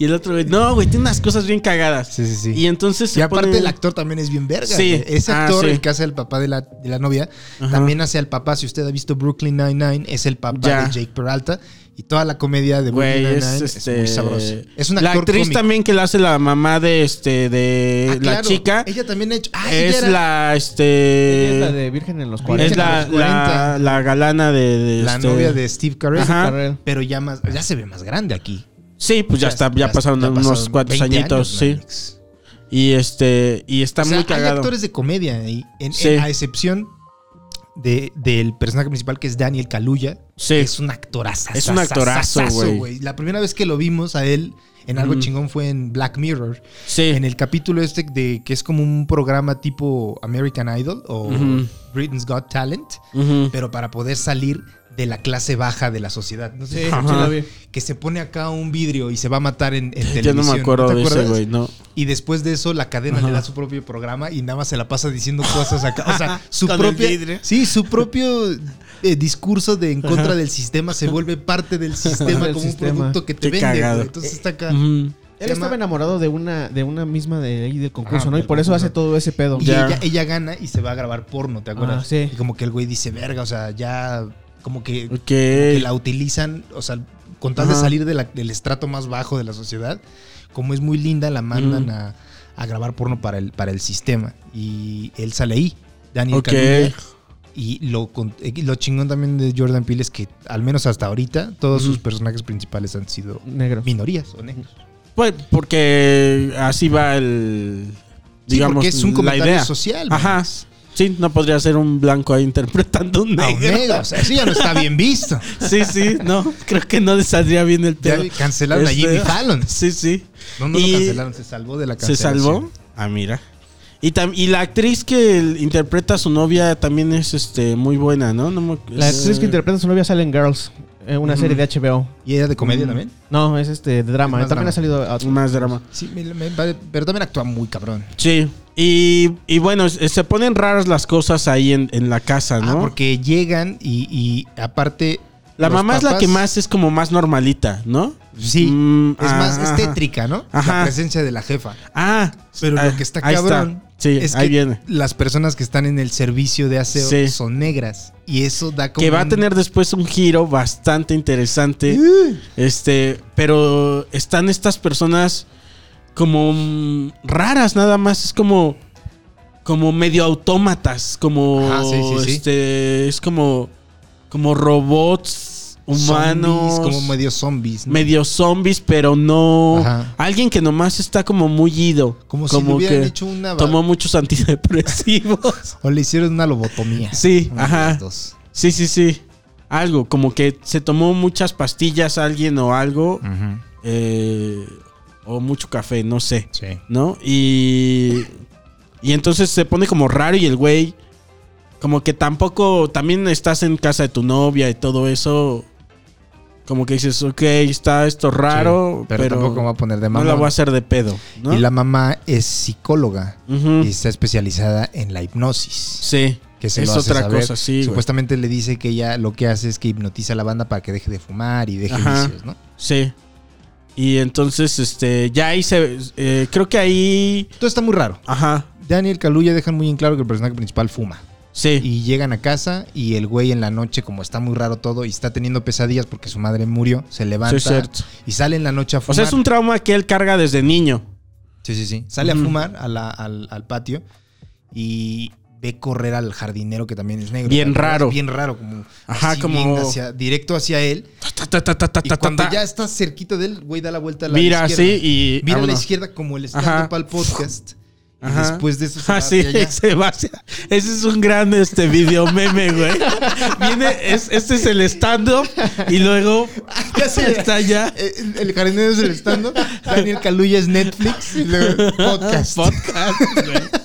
Y el otro no, güey, tiene unas cosas bien cagadas. Sí, sí, sí. Y entonces Y aparte pone- el actor también es bien verga. Sí. Ese Ah, actor, sí. el que hace el papá de la, de la novia, Ajá. también hace al papá. Si usted ha visto Brooklyn Nine-Nine, es el papá Ya. de Jake Peralta. Y toda la comedia de Brooklyn Nine-Nine es, es, este, muy sabrosa. Es un La actor actriz cómico. también que la hace la mamá de este de Ah, la claro. chica Ella también ha hecho. Ah, ella es era la este Ella es la de Virgen en los Virgen es 40. la, 40. la, la galana de, de la este- novia de Steve Carell. Pero ya más, ya se ve más grande aquí. Sí, pues ya, está, ya, pasaron ya unos pasaron cuantos 20 añitos, años, sí. Y este y está O sea, muy Hay cagado. actores de comedia ahí. En, Sí. en- a excepción de, del personaje principal que es Daniel Kaluuya. Sí. Es un actorazo. Es un actorazo, güey. La primera vez que lo vimos a él en algo chingón fue en Black Mirror. Sí. En el capítulo este de que es como un programa tipo American Idol o. Britain's Got Talent, pero para poder salir de la clase baja de la sociedad. No sé Sí, que se pone acá un vidrio y se va a matar en, en *laughs* televisión. Yo no me acuerdo te de ese acuerdas? güey, no. Y después de eso, la cadena Ajá. le da su propio programa y nada más se la pasa diciendo cosas acá. O sea, *laughs* su vidrio. Sí, su propio eh, discurso de en contra del sistema se vuelve parte del sistema *laughs* como sistema. un producto que te Qué vende. güey. Entonces está acá. Él estaba enamorado de una, de una misma de ahí del concurso, Ajá, ¿no? Y por eso concurso. hace todo ese pedo. Y ella, ella gana y se va a grabar porno, ¿te acuerdas? Ah, sí. Y como que el güey dice, verga, o sea, ya como que, Ok. como que la utilizan, o sea, con tal de salir de la- del estrato más bajo de la sociedad, como es muy linda, la mandan a, a grabar porno para el, para el sistema. Y él sale ahí, Daniel Ok. Kaluuya. Y lo, y lo chingón también de Jordan Peele es que, al menos hasta ahorita, todos sus personajes principales han sido Negro. minorías o negros. Pues porque así va el Sí, digamos porque es un la comentario idea. social. Ajá. Sí, no podría ser un blanco ahí interpretando un A un negro. negro, o sea, eso ya no está bien visto. *laughs* Sí, sí, no, creo que no le saldría bien el Ya pedo. cancelaron a Este, Jimmy Fallon. Sí, sí. No, no Y- lo cancelaron, se salvó de la ¿Se cancelación. salvó? Ah, mira. Y, tam- y la actriz que interpreta a su novia también es este muy buena, ¿no? No La es- actriz que interpreta a su novia sale en Girls, eh, una serie de HBO. ¿Y era de comedia Mm. también? No, es este de drama. Es También drama. ha salido a- más drama. Sí, me- me- pero también actúa muy cabrón. Sí. Y, y bueno, se ponen raras las cosas ahí en, en la casa, ¿no? Ah, porque llegan y, y aparte. la mamá es la que más es como más normalita, ¿no? Sí. Mm, es más, es tétrica, ¿no? Ajá. La presencia de la jefa. Ah, Pero ah, lo que está cabrón Sí, es ahí que viene. las personas que están en el servicio de aseo Sí. son negras. Y eso da como. Que va a tener después un giro bastante interesante. Este, pero están estas personas como mm, raras nada más, es como como medio autómatas, como Ajá, sí, sí, sí. este es como como robots humanos, Zombies, como medio zombies. ¿no? medio zombies, pero no Ajá. alguien que nomás está como muy ido, Como si le hubieran hecho una. tomó muchos antidepresivos. *laughs* O le hicieron una lobotomía. Sí, ajá. dos. Sí, sí, sí. Algo, como que se tomó muchas pastillas alguien o algo, eh, o mucho café, no sé, Sí. ¿no? Y, y entonces se pone como raro y el güey como que tampoco, también estás en casa de tu novia y todo eso. Como que dices, ok, está esto raro, Sí, pero, pero, tampoco me voy a poner de no mamón. la voy a hacer de pedo, ¿no? Y la mamá es psicóloga y está especializada en la hipnosis. Sí, Que se es lo hace otra saber. cosa, sí, güey. Supuestamente le dice que ella lo que hace es que hipnotiza a la banda para que deje de fumar y deje Ajá. vicios, ¿no? Sí. Y entonces, este, ya ahí se, eh, creo que ahí, Todo está muy raro. ajá, Daniel Kaluuya dejan muy en claro que el personaje principal fuma. sí, Y llegan a casa y el güey en la noche, como está muy raro todo y está teniendo pesadillas porque su madre murió, se levanta Sí, y sale en la noche a o fumar. sea, es un trauma que él carga desde niño. Sí, sí, sí. Sale a fumar a la- al, al patio y ve correr al jardinero que también es negro. Bien raro. Bien raro, como, Ajá, así como- hacia- directo hacia él. Ta, Y cuando ya está cerquito de él, güey da la vuelta a la Mira izquierda. así y Mira a la izquierda como el stand para el podcast. Y Ajá. después de eso se va Ah, sí, se va hacia- Ese es un gran este video meme, güey. Viene, es, este es el stand-up y luego *laughs* está ya. El, el jardinero es el stand Daniel Kaluuya es Netflix y luego podcast. Podcast, güey.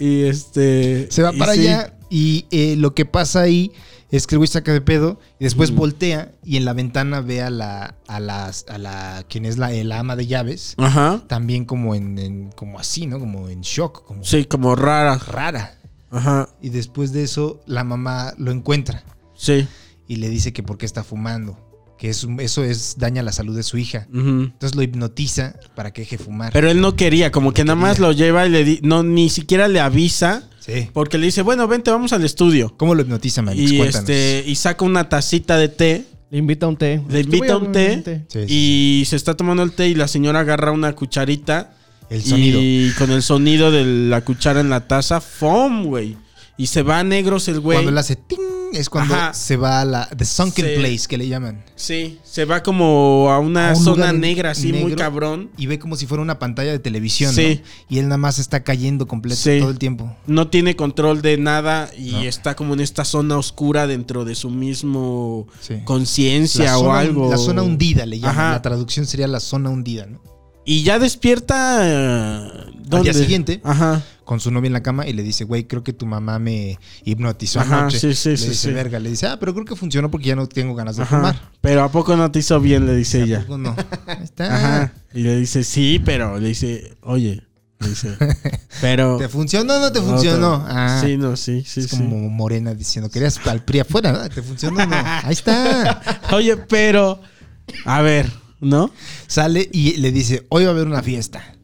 Y este. Se va para sí. allá y eh, lo que pasa ahí es que el güey saca de pedo y después voltea y en la ventana ve a la, a las, a la, quien es la, el ama de llaves, Ajá. también como en, en- como así, ¿no? Como en shock, como Sí, como rara. rara. Ajá. Y después de eso la mamá lo encuentra Sí. y le dice que por qué está fumando, que es, eso es daña la salud de su hija. Entonces lo hipnotiza para que deje de fumar. Pero él no quería, como que nada más lo lleva y le di, no, ni siquiera le avisa. sí. Porque le dice, bueno, vente, vamos al estudio. ¿Cómo lo hipnotiza, Manix? Y Cuéntanos. este, y saca una tacita de té. Le invita a un té. Le invita a un té. Sí, sí, Y se está tomando el té y la señora agarra una cucharita. El sonido. Y con el sonido de la cuchara en la taza, ¡fom, güey! Y se va a negros el güey. Cuando él hace ting, es cuando Ajá. se va a la The Sunken Se- Place, que le llaman. Sí, se va como a una A un zona negra así muy cabrón. Y ve como si fuera una pantalla de televisión, Sí. ¿no? Y él nada más está cayendo completo Sí. todo el tiempo. No tiene control de nada y No. está como en esta zona oscura dentro de su mismo Sí. conciencia o zona, algo. la zona hundida le llaman. Ajá. La traducción sería la zona hundida, ¿no? Y ya despierta. Al día siguiente. Ajá. Con su novia en la cama y le dice, güey, creo que tu mamá me hipnotizó Ajá, anoche. sí, sí, le sí, dice, verga. Le dice, ah, pero creo que funcionó porque ya no tengo ganas de Ajá. fumar. Pero ¿a poco no te hizo bien? Le dice ella. Tampoco no. Ahí *laughs* está. Ajá. Y le dice, sí, pero le dice, oye, le dice, *laughs* pero. ¿Te funcionó o no te funcionó? Ah, Sí, no, sí, sí, es sí. como Morena diciendo, querías al PRI afuera, ¿no? ¿Te funcionó o no? *laughs* Ahí está. Oye, pero. A ver, ¿no? Sale y le dice, hoy va a haber una fiesta.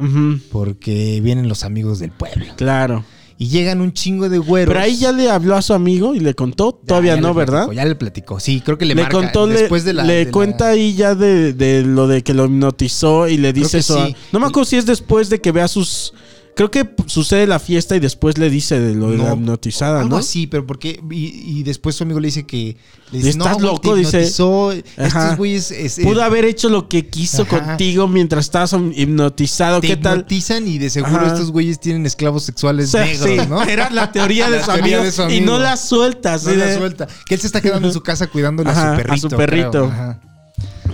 Porque vienen los amigos del pueblo. claro. Y llegan un chingo de güeros. Pero ahí ya le habló a su amigo y le contó. Ya, Todavía ya no, le platicó, ¿verdad? Ya le platicó. Sí, creo que le, Le, marca contó, le, después de la. le de la- cuenta ahí ya de, de lo de que lo hipnotizó y le dice eso. sí. No me acuerdo si es después de que vea sus. Creo que sucede la fiesta y después le dice de lo de la No, hipnotizada, Algo ¿no? así, pero porque. Y, y después su amigo le dice que. Le dice, ¿Estás no, loco?" te dice. Estos güeyes. es- Pudo haber hecho lo que quiso Ajá. contigo mientras estabas hipnotizado. te ¿Qué tal? hipnotizan y de seguro Ajá. estos güeyes tienen esclavos sexuales O sea, negros, sí, ¿no? Era la teoría *laughs* de, La su, teoría amigo, de su Y no la suelta. No la de- suelta. Que él se está quedando en su casa cuidándole Ajá, a a su perrito. su perrito. creo. Ajá.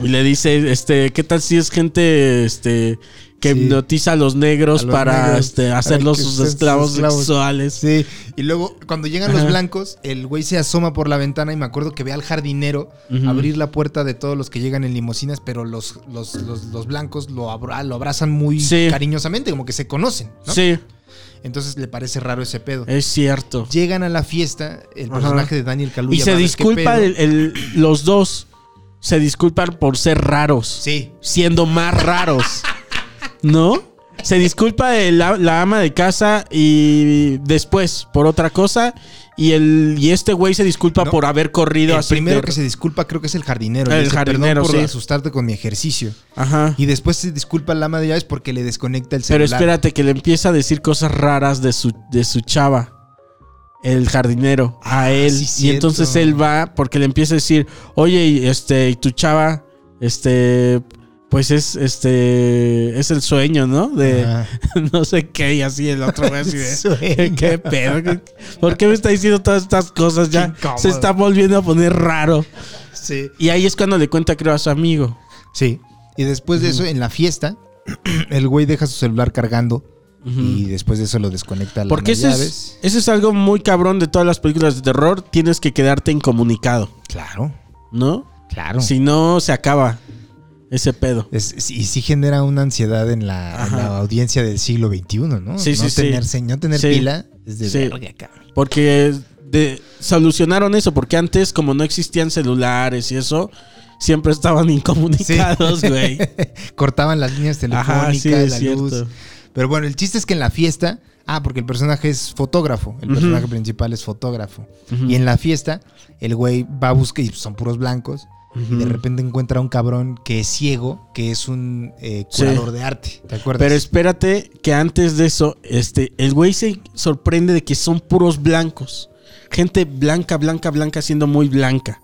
Y le dice, este, ¿qué tal si es gente, este, que hipnotiza a los negros A los para, negros, este, hacerlos sus esclavos, sexuales? Sí, y luego cuando llegan Ajá. los blancos, el güey se asoma por la ventana y me acuerdo que ve al jardinero abrir la puerta de todos los que llegan en limusinas, pero los, los, los, los blancos lo, abra- lo abrazan muy Sí. cariñosamente, como que se conocen, ¿no? Sí, Entonces le parece raro ese pedo. es cierto. Llegan a la fiesta, el Ajá. personaje de Daniel Kaluuya Y se disculpa el- los dos. Se disculpan por ser raros. Sí, Siendo más raros. *laughs* ¿No? Se disculpa el- la, la ama de casa y después por otra cosa. Y el y este güey se disculpa No. por haber corrido el así. primero de- que se disculpa creo que es el jardinero. El dice, jardinero, por sí. asustarte con mi ejercicio. Ajá. Y después se disculpa el ama de llaves porque le desconecta el Pero celular. espérate, que le empieza a decir cosas raras de su, de su chava. El jardinero, a Ah, él. sí, y entonces él va porque le empieza a decir, oye, este, y tu chava, este, pues es, este, es el sueño, ¿no? De *laughs* no sé qué, y así el otro así de. *laughs* ¿qué pedo? ¿Qué- ¿Por qué me está diciendo todas estas cosas? Ya se está volviendo a poner raro. Sí. Y ahí es cuando le cuenta, creo, a su amigo. Sí. Y después de eso, en la fiesta, *clears throat* el güey deja su celular cargando y después de eso lo desconecta las Porque es, ese es algo muy cabrón de todas las películas de terror. Tienes que quedarte incomunicado, Claro, ¿no? claro. Si no, se acaba ese pedo. Es- y sí genera una ansiedad en la, en Ajá. la audiencia del siglo XXI, ¿no? Sí, no sí, sí. tener, se- No tener Sí. pila es de Sí. verga, cabrón. Porque de- solucionaron eso, porque antes, como no existían celulares y eso, siempre estaban *laughs* incomunicados, güey. *laughs* Cortaban las líneas telefónicas, sí, la cierto. luz. Pero bueno, el chiste es que en la fiesta. Ah, porque el personaje es fotógrafo. El personaje principal es fotógrafo. Y en la fiesta, el güey va a buscar, y son puros blancos. Y de repente encuentra a un cabrón que es ciego, que es un eh, Sí. curador de arte. ¿Te acuerdas? Pero espérate que antes de eso, este, el güey se sorprende de que son puros blancos. Gente blanca, blanca, blanca, siendo muy blanca.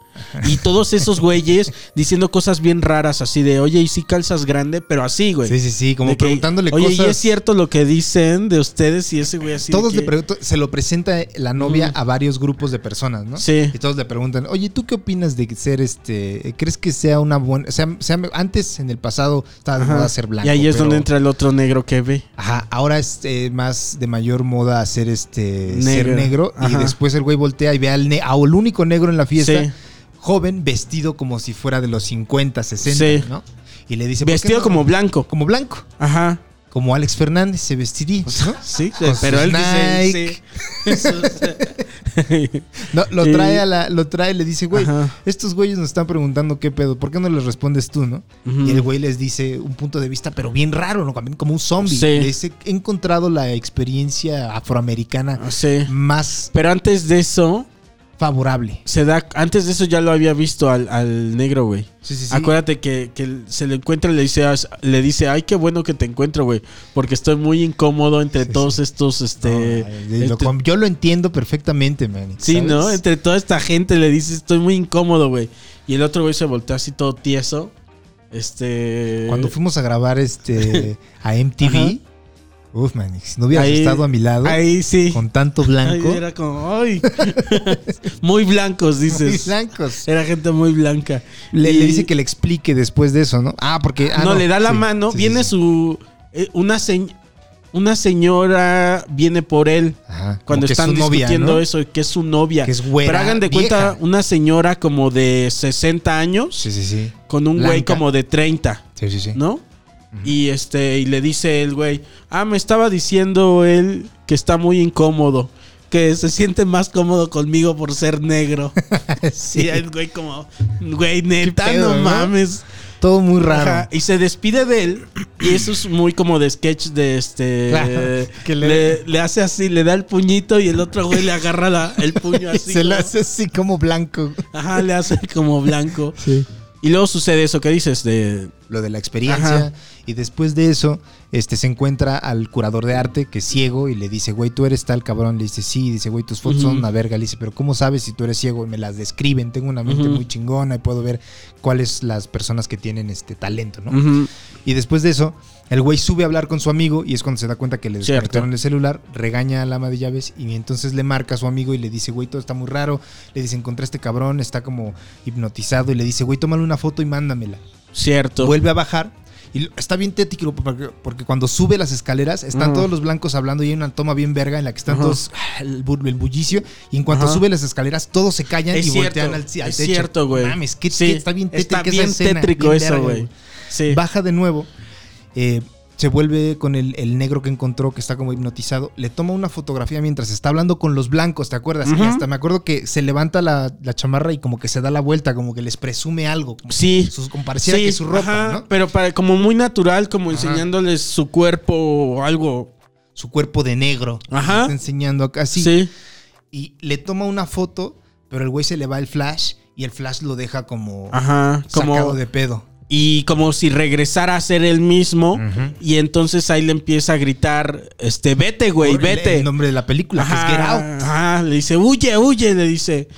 Y todos esos güeyes diciendo cosas bien raras, así de, oye, ¿y si calzas grande? Pero así, güey. Sí, sí, sí, como De que, preguntándole Oye, cosas. ¿y es cierto lo que dicen de ustedes? Y ese güey así. de Todos le que- se lo presenta la novia Mm. a varios grupos de personas, ¿no? Sí. Y todos le preguntan, oye, ¿tú qué opinas de ser este? ¿Crees que sea una buena. sea, sea- antes, en el pasado, estaba de moda ser blanco. y ahí es pero- donde entra el otro negro que ve. Ajá, ahora es eh, más de mayor moda ser este Negro. ser negro. Y después el güey voltea y ve al, ne- al único negro en la fiesta, Sí. Joven, vestido como si fuera de los 50, 60, Sí. ¿no? Y le dice. ¿por qué Vestido no? como blanco. Como blanco. Ajá. Como Alex Fernández se vestiría. ¿no? Sí, Con pero él dice. Sí. *laughs* No, lo trae a la, lo trae, le dice, güey, Ajá. estos güeyes nos están preguntando qué pedo, ¿por qué no les respondes tú, no? Y el güey les dice un punto de vista, pero bien raro, ¿no? También Como un zombie. Sí. He encontrado la experiencia afroamericana Sí. más Pero antes de eso, favorable. se da. Antes de eso ya lo había visto al, al negro, güey. Sí, sí, sí. Acuérdate que, que se le encuentra y le dice, le dice, ay, qué bueno que te encuentro, güey. Porque estoy muy incómodo entre todos estos, No, este. lo este- yo lo entiendo perfectamente, man. sí, ¿sabes? ¿no? Entre toda esta gente le dice, estoy muy incómodo, güey. Y el otro güey se voltea así todo tieso. Este. Cuando fuimos a grabar este *laughs* a MTV. Uf, man, si no hubieras Ahí- estado a mi lado Ahí sí. con tanto blanco, Ahí era como, ay. *laughs* muy blancos, dices. muy blancos. Era gente muy blanca. Le, Y- le dice que le explique después de eso, ¿no? Ah, porque. ah, no, le da la sí, mano, sí, viene sí. su. eh, una, se- una señora viene por él Ajá, cuando es están novia, discutiendo ¿no? eso, que es su novia. Que es güera, Pero hagan de cuenta vieja. una señora como de 60 años Sí, sí, sí. con un güey como de 30, Sí, sí, sí. ¿no? Y este y le dice el güey, "Ah, me estaba diciendo él que está muy incómodo." Que se siente más cómodo conmigo por ser negro. *laughs* Sí, Y el güey como, güey, neta, pedo, no mames. Todo muy raro. Ajá, y se despide de él. Y eso es muy como de sketch de este. Claro, que le- le... le hace así, le da el puñito y el otro güey le agarra la- el puño *laughs* así. se lo como- hace así como blanco. Ajá, le hace como blanco. Sí. Y luego sucede eso que dices de. Lo de la experiencia. Ajá. Y después de eso, este se encuentra al curador de arte, que es ciego, y le dice, güey, tú eres tal cabrón. Le dice, sí, dice, güey, tus fotos son una verga. Le dice, pero ¿cómo sabes si tú eres ciego? Y me las describen. Tengo una mente muy chingona y puedo ver cuáles las personas que tienen este talento, ¿no? Y después de eso, el güey sube a hablar con su amigo y es cuando se da cuenta que le desconectaron el celular, regaña a la ama de llaves y entonces le marca a su amigo y le dice, güey, todo está muy raro. Le dice, encontré a este cabrón, está como hipnotizado y le dice, güey, tómale una foto y mándamela. Cierto. Vuelve a bajar y está bien tétrico porque, porque cuando sube las escaleras están todos los blancos hablando y hay una toma bien verga en la que están todos ah, el, bu- el bullicio y en cuanto sube las escaleras todos se callan Es y cierto, voltean al, al es techo. cierto, güey. Mames, qué- Sí, qué- está bien tétrico Está esa bien escena, tétrico bien eso, güey. Sí. Baja de nuevo. Eh, se vuelve con el, el negro que encontró, que está como hipnotizado. Le toma una fotografía mientras está hablando con los blancos, ¿te acuerdas? Y hasta me acuerdo que se levanta la, la chamarra y como que se da la vuelta, como que les presume algo. Como Sí. Sus, como pareciera Sí, que su ropa, ajá, ¿no? Pero para, como muy natural, como Ajá. enseñándoles su cuerpo o algo. Su cuerpo de negro. Ajá. Está enseñando acá así. Sí. Y le toma una foto, pero el güey se le va el flash y el flash lo deja como Ajá. sacado Como, de pedo. Y como si regresara a ser el mismo. Y entonces ahí le empieza a gritar, este, vete, güey, Por vete. El nombre de la película, que es Get Out. ajá, le dice, huye, huye, le dice.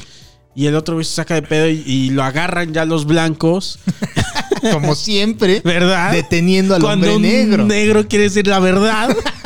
Y el otro güey se saca de pedo y, y lo agarran ya los blancos, *laughs* Como siempre, ¿verdad? deteniendo al Cuando hombre un negro. negro quiere decir la verdad. *laughs*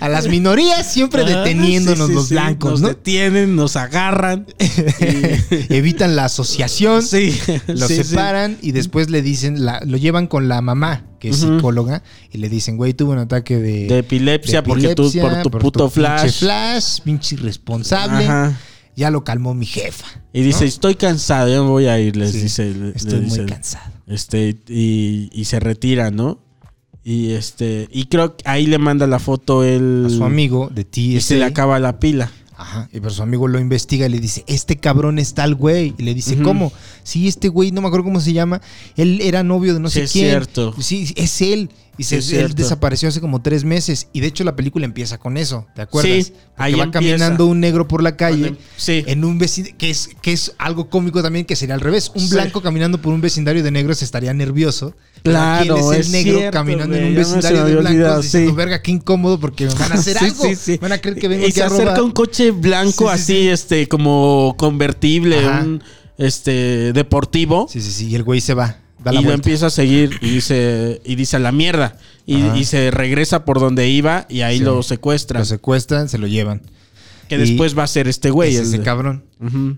A las minorías siempre Ah, deteniéndonos sí, sí, los blancos, Nos ¿no? detienen, nos agarran. *laughs* Evitan la asociación, sí. lo separan y después le dicen, la- lo llevan con la mamá, que es psicóloga, y le dicen, güey, tuve un ataque de, De epilepsia, de porque tú, por tu puto pinche flash. flash, pinche irresponsable. Ajá. Ya lo calmó mi jefa. Y dice, ¿no? estoy cansado, ya me voy a ir, les Sí, dice. Estoy dice muy cansado. Este, y, y se retira, ¿no? Y este, y creo que ahí le manda la foto él. A su amigo de ti Y se le acaba la pila. Ajá, y pero su amigo lo investiga y le dice, este cabrón es tal güey. Y le dice. ¿cómo? Sí, este güey, no me acuerdo cómo se llama. Él era novio de no Sí, sé es quién. cierto. Sí, es él. Y se, él desapareció hace como tres meses. Y de hecho la película empieza con eso, ¿te acuerdas? Sí, Porque ahí va empieza. caminando un negro por la calle. Cuando- sí. En un vecindario, que es, que es algo cómico también, que sería al revés. Un blanco caminando por un vecindario de negros estaría nervioso. Claro, él es el negro cierto, caminando en un vecindario de blancos olvidado, diciendo, sí. verga, qué incómodo porque me *laughs* van a hacer algo. sí, sí. Van a creer que vengo y aquí se a acerca robar. un coche blanco Sí, sí, así, sí. este, como convertible, Ajá. un este deportivo. Sí, sí, sí. Y el güey se va. Da la y lo empieza a seguir y dice, y dice a la mierda. Y, se regresa por donde iba y ahí Sí. lo secuestran. Lo secuestran, se lo llevan. que y- después va a ser este güey. Es ese de- cabrón.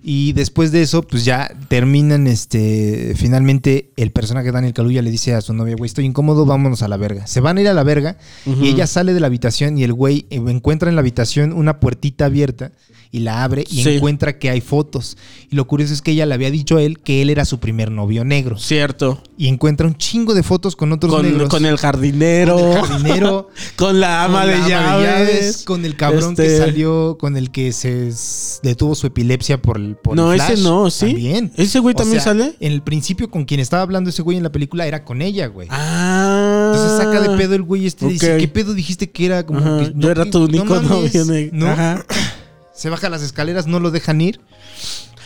Y después de eso, pues ya terminan, este, finalmente el personaje Daniel Kaluuya le dice a su novia, güey, estoy incómodo, vámonos a la verga. Se van a ir a la verga y ella sale de la habitación y el güey eh, encuentra en la habitación una puertita abierta y la abre y Sí. encuentra que hay fotos. Y lo curioso es que ella le había dicho a él que él era su primer novio negro. Cierto. Y encuentra un chingo de fotos con otros Con, negros. con el jardinero. Con el jardinero. *laughs* con la ama, con de, la ama llaves, con el cabrón que Este- salió, con el que se detuvo su epilepsia por el por No, el ese flash. no, ¿sí? También. ¿Ese güey O también sea, sale? En el principio, con quien estaba hablando ese güey en la película era con ella, güey. Ah. Entonces saca de pedo el güey este dice. ¿qué pedo dijiste que era? Como yo era tu único novio negro. ¿no? Ajá. *clears throat* Se baja las escaleras, no lo dejan ir.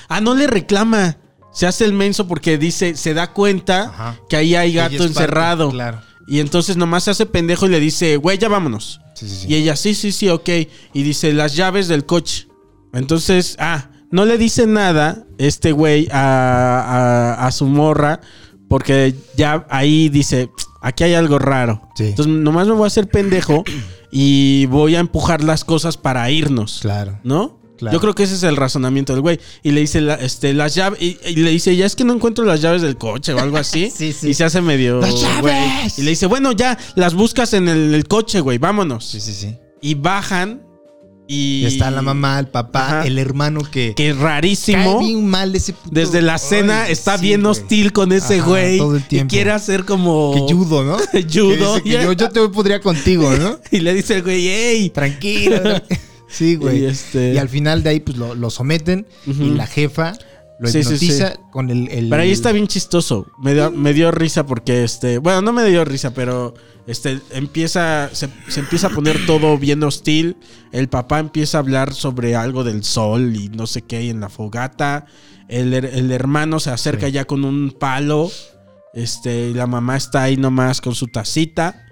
Ah, no le reclama. Se hace el menso porque dice, se da cuenta Ajá. que ahí hay gato parte, encerrado. claro. Y entonces nomás se hace pendejo y le dice, güey, ya vámonos. Sí, sí, sí. Y ella, sí, sí, sí, ok. Y dice, las llaves del coche. Entonces, ah, no le dice nada este güey a, a- a su morra porque ya ahí dice, aquí hay algo raro. Sí. Entonces, nomás me voy a hacer pendejo *clears throat* y voy a empujar las cosas para irnos. Claro. ¿No? Claro. Yo creo que ese es el razonamiento del güey. Y le dice la- este, las llaves. Y, y le dice, ya es que no encuentro las llaves del coche o algo así. *laughs* Sí, sí. Y se hace medio. ¡Las llaves! güey. Y le dice, bueno, ya, las buscas en el, el coche, güey, vámonos. Sí, sí, sí. Y bajan. Y. Y está la mamá, el papá, Ajá. el hermano que, Que rarísimo. cae bien mal ese puto. Desde la cena Ay, está sí, bien güey. hostil con ese Ajá, güey. todo el Y tiempo. quiere hacer como. Que judo, ¿no? *laughs* Judo, Que que yo, yo te podría contigo, ¿no? *laughs* Y le dice el güey, ¡ey! Tranquilo. *laughs* Sí, güey. Y Y, este- al final de ahí, pues lo, lo someten y la jefa lo Sí, sí, hipnotiza sí. con el, el- Pero ahí está bien chistoso. Me dio, me dio risa porque este. Bueno, no me dio risa, pero este empieza. Se, se empieza a poner todo bien hostil. El papá empieza a hablar sobre algo del sol y no sé qué hay en la fogata. El, el hermano se acerca Sí. ya con un palo. Este, y la mamá está ahí nomás con su tacita.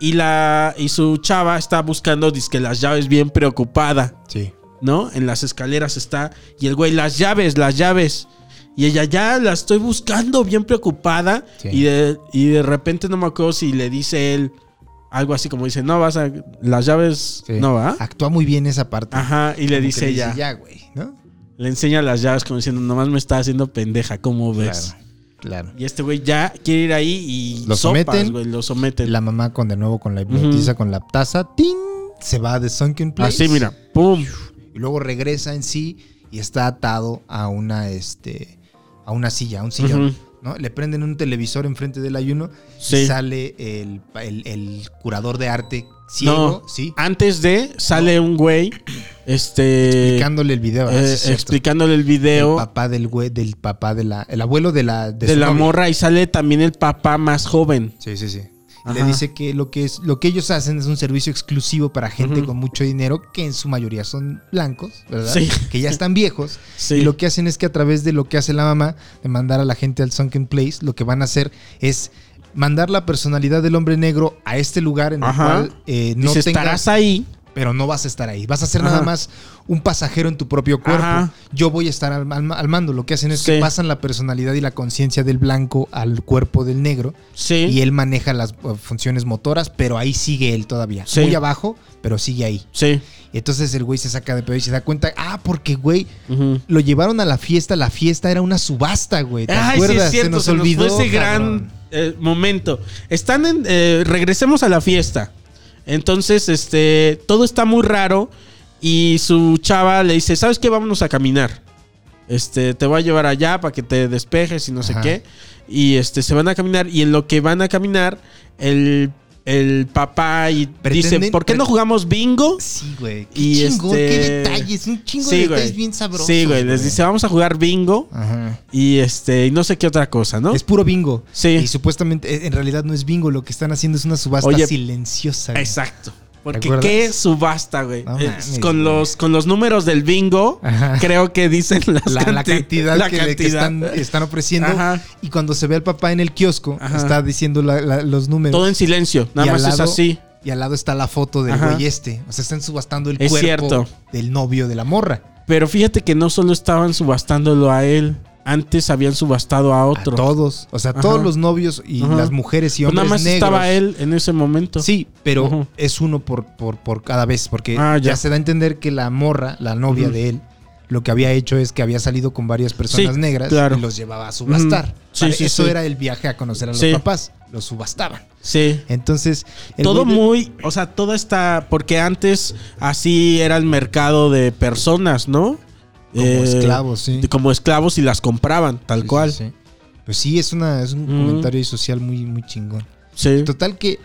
Y la. Y su chava está buscando disque las llaves bien preocupada. Sí. ¿no? En las escaleras está. Y el güey, las llaves, las llaves. Y ella ya la estoy buscando, bien preocupada. Sí. Y, de, y de repente no me acuerdo si le dice él algo así como dice, no vas a. Las llaves, sí. no va. Actúa muy bien esa parte. Ajá, y le dice ella. Ya, güey, ¿no? Le enseña las llaves como diciendo, nomás me está haciendo pendeja, ¿cómo ves? Claro. Claro. Y este güey ya quiere ir ahí y Lo sopas, someten. güey, lo someten. La mamá con de nuevo con la hipnotiza con la taza. ¡Tin! Se va de Sunken Place. Así, mira, pum. Y luego regresa en sí y está atado a una, este, a una silla, a un sillón. ¿no? Le prenden un televisor enfrente del ayuno Sí. y sale el, el- el curador de arte ciego, No, sí, Antes de, sale un güey, este. explicándole el video. ah, sí, eh, explicándole el el video papá del güey, del papá de la, el abuelo de la, de la novia. morra y sale también el papá más joven. Sí, sí, sí. Ajá. Le dice que lo que es lo que ellos hacen es un servicio exclusivo para gente con mucho dinero, que en su mayoría son blancos, ¿verdad? Sí. Que ya están viejos. *laughs* Sí. Y lo que hacen es que a través de lo que hace la mamá, de mandar a la gente al Sunken Place, lo que van a hacer es mandar la personalidad del hombre negro a este lugar en el Ajá. cual eh, no Dice, tenga... estarás ahí. Pero no vas a estar ahí. Vas a ser Ajá. nada más un pasajero en tu propio cuerpo. Ajá. Yo voy a estar al, al- al mando. Lo que hacen es Sí. que pasan la personalidad y la conciencia del blanco al cuerpo del negro Sí. y él maneja las uh, funciones motoras, pero ahí sigue él todavía. Sí. Muy abajo, pero sigue ahí. Sí. Y entonces el güey se saca de pedo y se da cuenta, ah, porque güey, lo llevaron a la fiesta, la fiesta era una subasta, güey. ¿Te Ay, sí acuerdas? es cierto, se nos, fue ese gran eh, momento. Están en. eh, regresemos a la fiesta. Entonces, este. Todo está muy raro. Y su chava le dice: ¿Sabes qué? Vámonos a caminar. Este, te voy a llevar allá para que te despejes y no sé qué. Y este, se van a caminar. Y en lo que van a caminar, el, el papá y dice: ¿Por qué no jugamos bingo? Sí, güey. Qué Y chingón, este- qué detalles, un chingo de detalles güey. bien sabrosos. Sí, güey. Les dice: Vamos a jugar bingo. Ajá. Y este, y no sé qué otra cosa, ¿no? Es puro bingo. Sí. Y supuestamente, eh, en realidad no es bingo, lo que están haciendo es una subasta Oye, silenciosa. güey. Exacto. Porque qué subasta, güey. No mames, con, güey. los, con los números del bingo, Ajá. creo que dicen las La, la canti- cantidad, la que, cantidad. están, están ofreciendo. Ajá. Y cuando se ve al papá en el kiosco, Ajá. está diciendo la- los números. Todo en silencio. Nada Y más es así. Y al lado está la foto del güey este. O sea, están subastando el Es cuerpo cierto. del novio de la morra. Pero fíjate que no solo estaban subastándolo a él. Antes habían subastado a otro. A todos. O sea, Ajá. todos los novios y Ajá. las mujeres y Pues hombres nada más negros. estaba él en ese momento. Sí, pero es uno por, por, por cada vez. Porque Ah, ya. ya. se da a entender que la morra, la novia de él, lo que había hecho es que había salido con varias personas Sí, negras claro. y los llevaba a subastar. Sí, sí, Eso era el viaje a conocer a los papás. Los subastaban. Sí. Entonces, Todo de- muy, o sea, todo está, porque antes así era el mercado de personas, ¿no? Como Eh, esclavos, sí. Como esclavos y las compraban, tal Sí, cual. sí. Pues sí, es, una, es un comentario social muy, muy chingón. Sí. Total que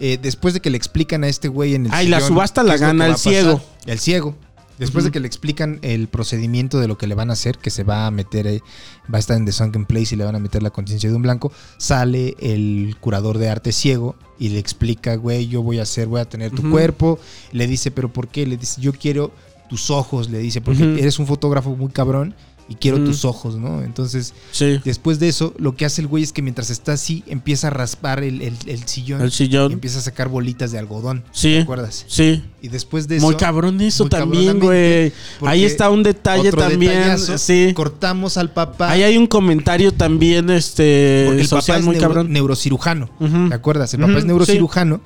eh, después de que le explican a este güey en el Ah, y la sillón subasta la gana el ciego. El ciego. Después de que le explican el procedimiento de lo que le van a hacer, que se va a meter, eh, va a estar en The Sunken Place y le van a meter la conciencia de un blanco, sale el curador de arte ciego y le explica, güey, yo voy a hacer, voy a tener tu cuerpo. Le dice, pero ¿por qué? Le dice, yo quiero tus ojos, le dice, porque eres un fotógrafo muy cabrón y quiero tus ojos, ¿no? Entonces, Sí. después de eso, lo que hace el güey es que mientras está así, empieza a raspar el, el- el sillón El y sillón. empieza a sacar bolitas de algodón. ¿Te Sí. acuerdas? Sí. Y después de eso. Muy cabrón eso muy también, güey. Ahí está un detalle también. Sí. Cortamos al papá. Ahí hay un comentario también, este, porque el papá es muy neuro- cabrón. neurocirujano. ¿Te acuerdas? El papá es neurocirujano.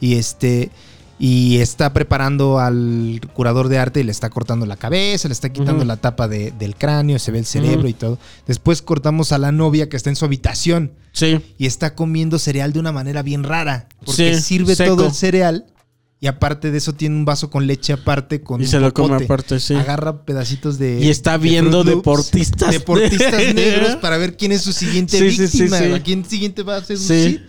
Y este. Y está preparando al curador de arte y le está cortando la cabeza, le está quitando la tapa de- del cráneo, se ve el cerebro y todo. Después cortamos a la novia que está en su habitación Sí. y está comiendo cereal de una manera bien rara. Porque Sí, sirve seco. todo el cereal y aparte de eso tiene un vaso con leche aparte con Y un se lo come aparte, sí. Agarra pedacitos de Y está viendo Loops, deportistas. deportistas *laughs* negros para ver quién es su siguiente Sí, sí, sí, víctima, sí. quién siguiente va a seducir.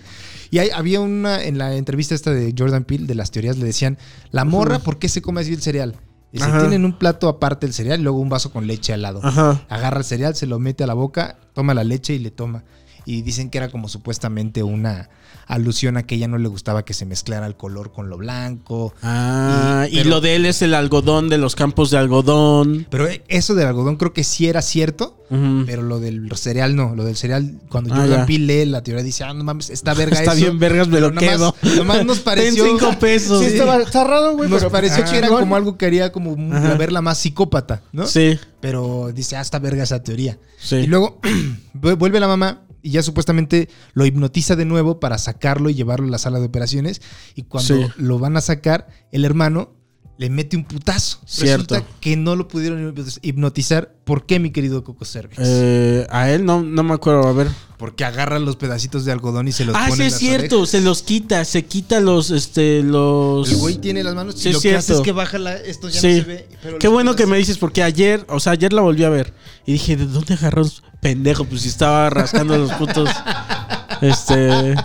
Y hay- había una en la entrevista esta de Jordan Peele de las teorías le decían, "La morra, ¿por qué se come así el cereal?" Y Ajá. tienen un plato aparte el cereal y luego un vaso con leche al lado. Ajá. Agarra el cereal, se lo mete a la boca, toma la leche y le toma. Y dicen que era como supuestamente una alusión a que ella no le gustaba que se mezclara el color con lo blanco. Ah, Y- lo de él es el algodón de los campos de algodón. Pero eso del algodón creo que sí era cierto, pero lo del cereal no. Lo del cereal, cuando Ah, ya. Peele lee la teoría, dice, ah, no mames, está *laughs* verga Está eso. bien, vergas, me lo nomás- quedo. nomás nos *laughs* pareció- Ten cinco pesos. Sí, estaba, raro, güey. Nos pero- pareció Ah, que era como algo que haría como Ajá. verla más psicópata, ¿no? Sí, Pero dice, ah, está verga esa teoría. sí. Y luego *clears throat* vu- vuelve la mamá y ya supuestamente lo hipnotiza de nuevo para sacarlo y llevarlo a la sala de operaciones. Y cuando Sí. lo van a sacar, el hermano le mete un putazo. Cierto. Resulta que no lo pudieron hipnotizar. ¿Por qué, mi querido Coco Cervix? Eh, a él no, no me acuerdo, a ver. Porque agarra los pedacitos de algodón y se los Ah, pone sí en es las cierto, orejas. se los quita, se quita los, este, los... El güey tiene las manos Sí, y lo es que hace cierto. es que baja la, esto ya Sí. no se ve. pero Qué bueno que me dices, porque ayer, o sea, ayer la volví a ver. Y dije, ¿de dónde agarró? Pendejo, pues si estaba rascando los putos. *laughs* Este.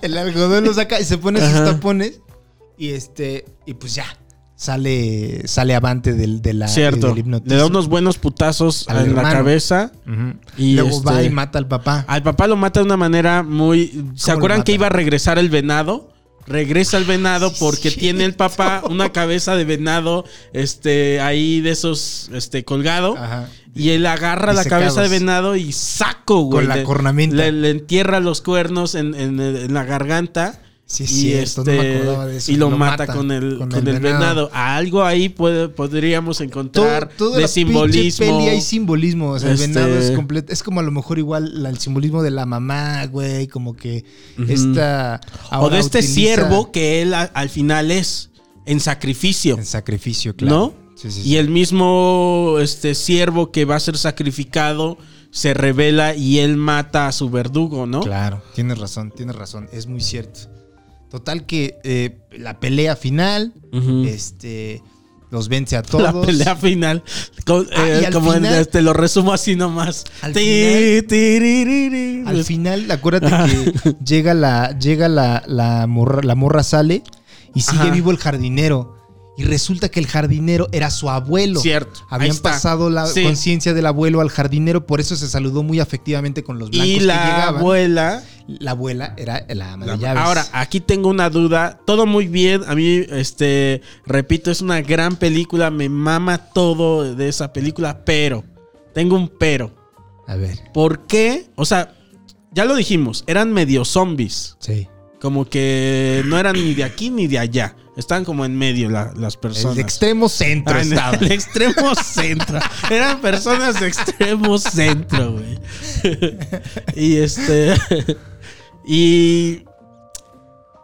El algodón lo saca y se pone sus tapones. Y este. Y pues ya. Sale. Sale avante del, de la, Cierto. del Le da unos buenos putazos Al en la cabeza. Y Luego este- va y mata al papá. Al papá lo mata de una manera muy. ¿Se acuerdan que iba a regresar el venado? Regresa el venado porque sí. tiene el papá *laughs* una cabeza de venado, este, ahí de esos, este, colgado. Ajá. Y él agarra la cabeza de venado y saco, güey. Con la Le- cornamenta. Le, le entierra los cuernos en, en- en la garganta Sí, y, cierto, no me este, acordaba de eso. y lo, mata, con el, con con el el venado. venado. Algo ahí puede, podríamos Todo, encontrar toda de la pinche simbolismo. peli hay simbolismo. O sea, Este- el venado es completo. Es como a lo mejor igual la- el simbolismo de la mamá, güey. Como que esta. o de este utiliza siervo que él a- al final es en sacrificio. En sacrificio, claro. ¿No? Sí, sí, sí. Y el mismo este siervo que va a ser sacrificado se revela y él mata a su verdugo, ¿no? Claro, tienes razón, tienes razón. Es muy cierto. Total que eh, la pelea final, este, los vence a *laughs* todos. La pelea final. Ah, eh, como en- final- te lo resumo así nomás. Al Ti, final- tiririri. Al final, acuérdate que llega la, llega la, la morra, la morra sale y sigue Ajá. vivo el jardinero. Y resulta que el jardinero era su abuelo. Cierto, Habían pasado la Sí. conciencia del abuelo al jardinero, por eso se saludó muy afectivamente con los blancos Y que la llegaban. abuela. La abuela era la ama de llaves. Ahora, aquí tengo una duda. Todo muy bien. A mí, este, repito, es una gran película. Me mama todo de esa película. Pero, tengo un pero. A ver, ¿Por qué? O sea, ya lo dijimos, eran medio zombies. sí. Como que no eran ni de aquí ni de allá. Estaban como en medio la- las personas. El extremo centro Ah, en estaba. el extremo centro. Eran personas de extremo centro, güey. *laughs* y este. *laughs* Y.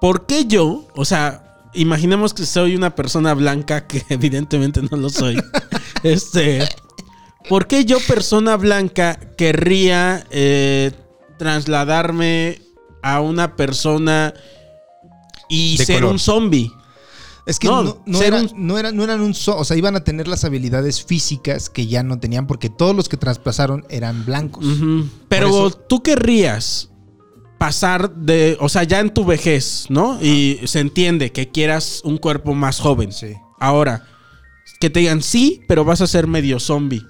¿Por qué yo? O sea, imaginemos que soy una persona blanca, que *laughs* evidentemente no lo soy. *laughs* Este. ¿Por qué yo, persona blanca, querría eh, trasladarme a una persona y De ser color. un zombie? Es que No, no, no, era- un- no eran, no eran un o sea, iban a tener las habilidades físicas que ya no tenían porque todos los que traspasaron eran blancos. Pero eso- tú querrías pasar de, o sea, ya en tu vejez, ¿no? Y se entiende que quieras un cuerpo más joven. Sí. Ahora, que te digan sí, pero vas a ser medio zombie.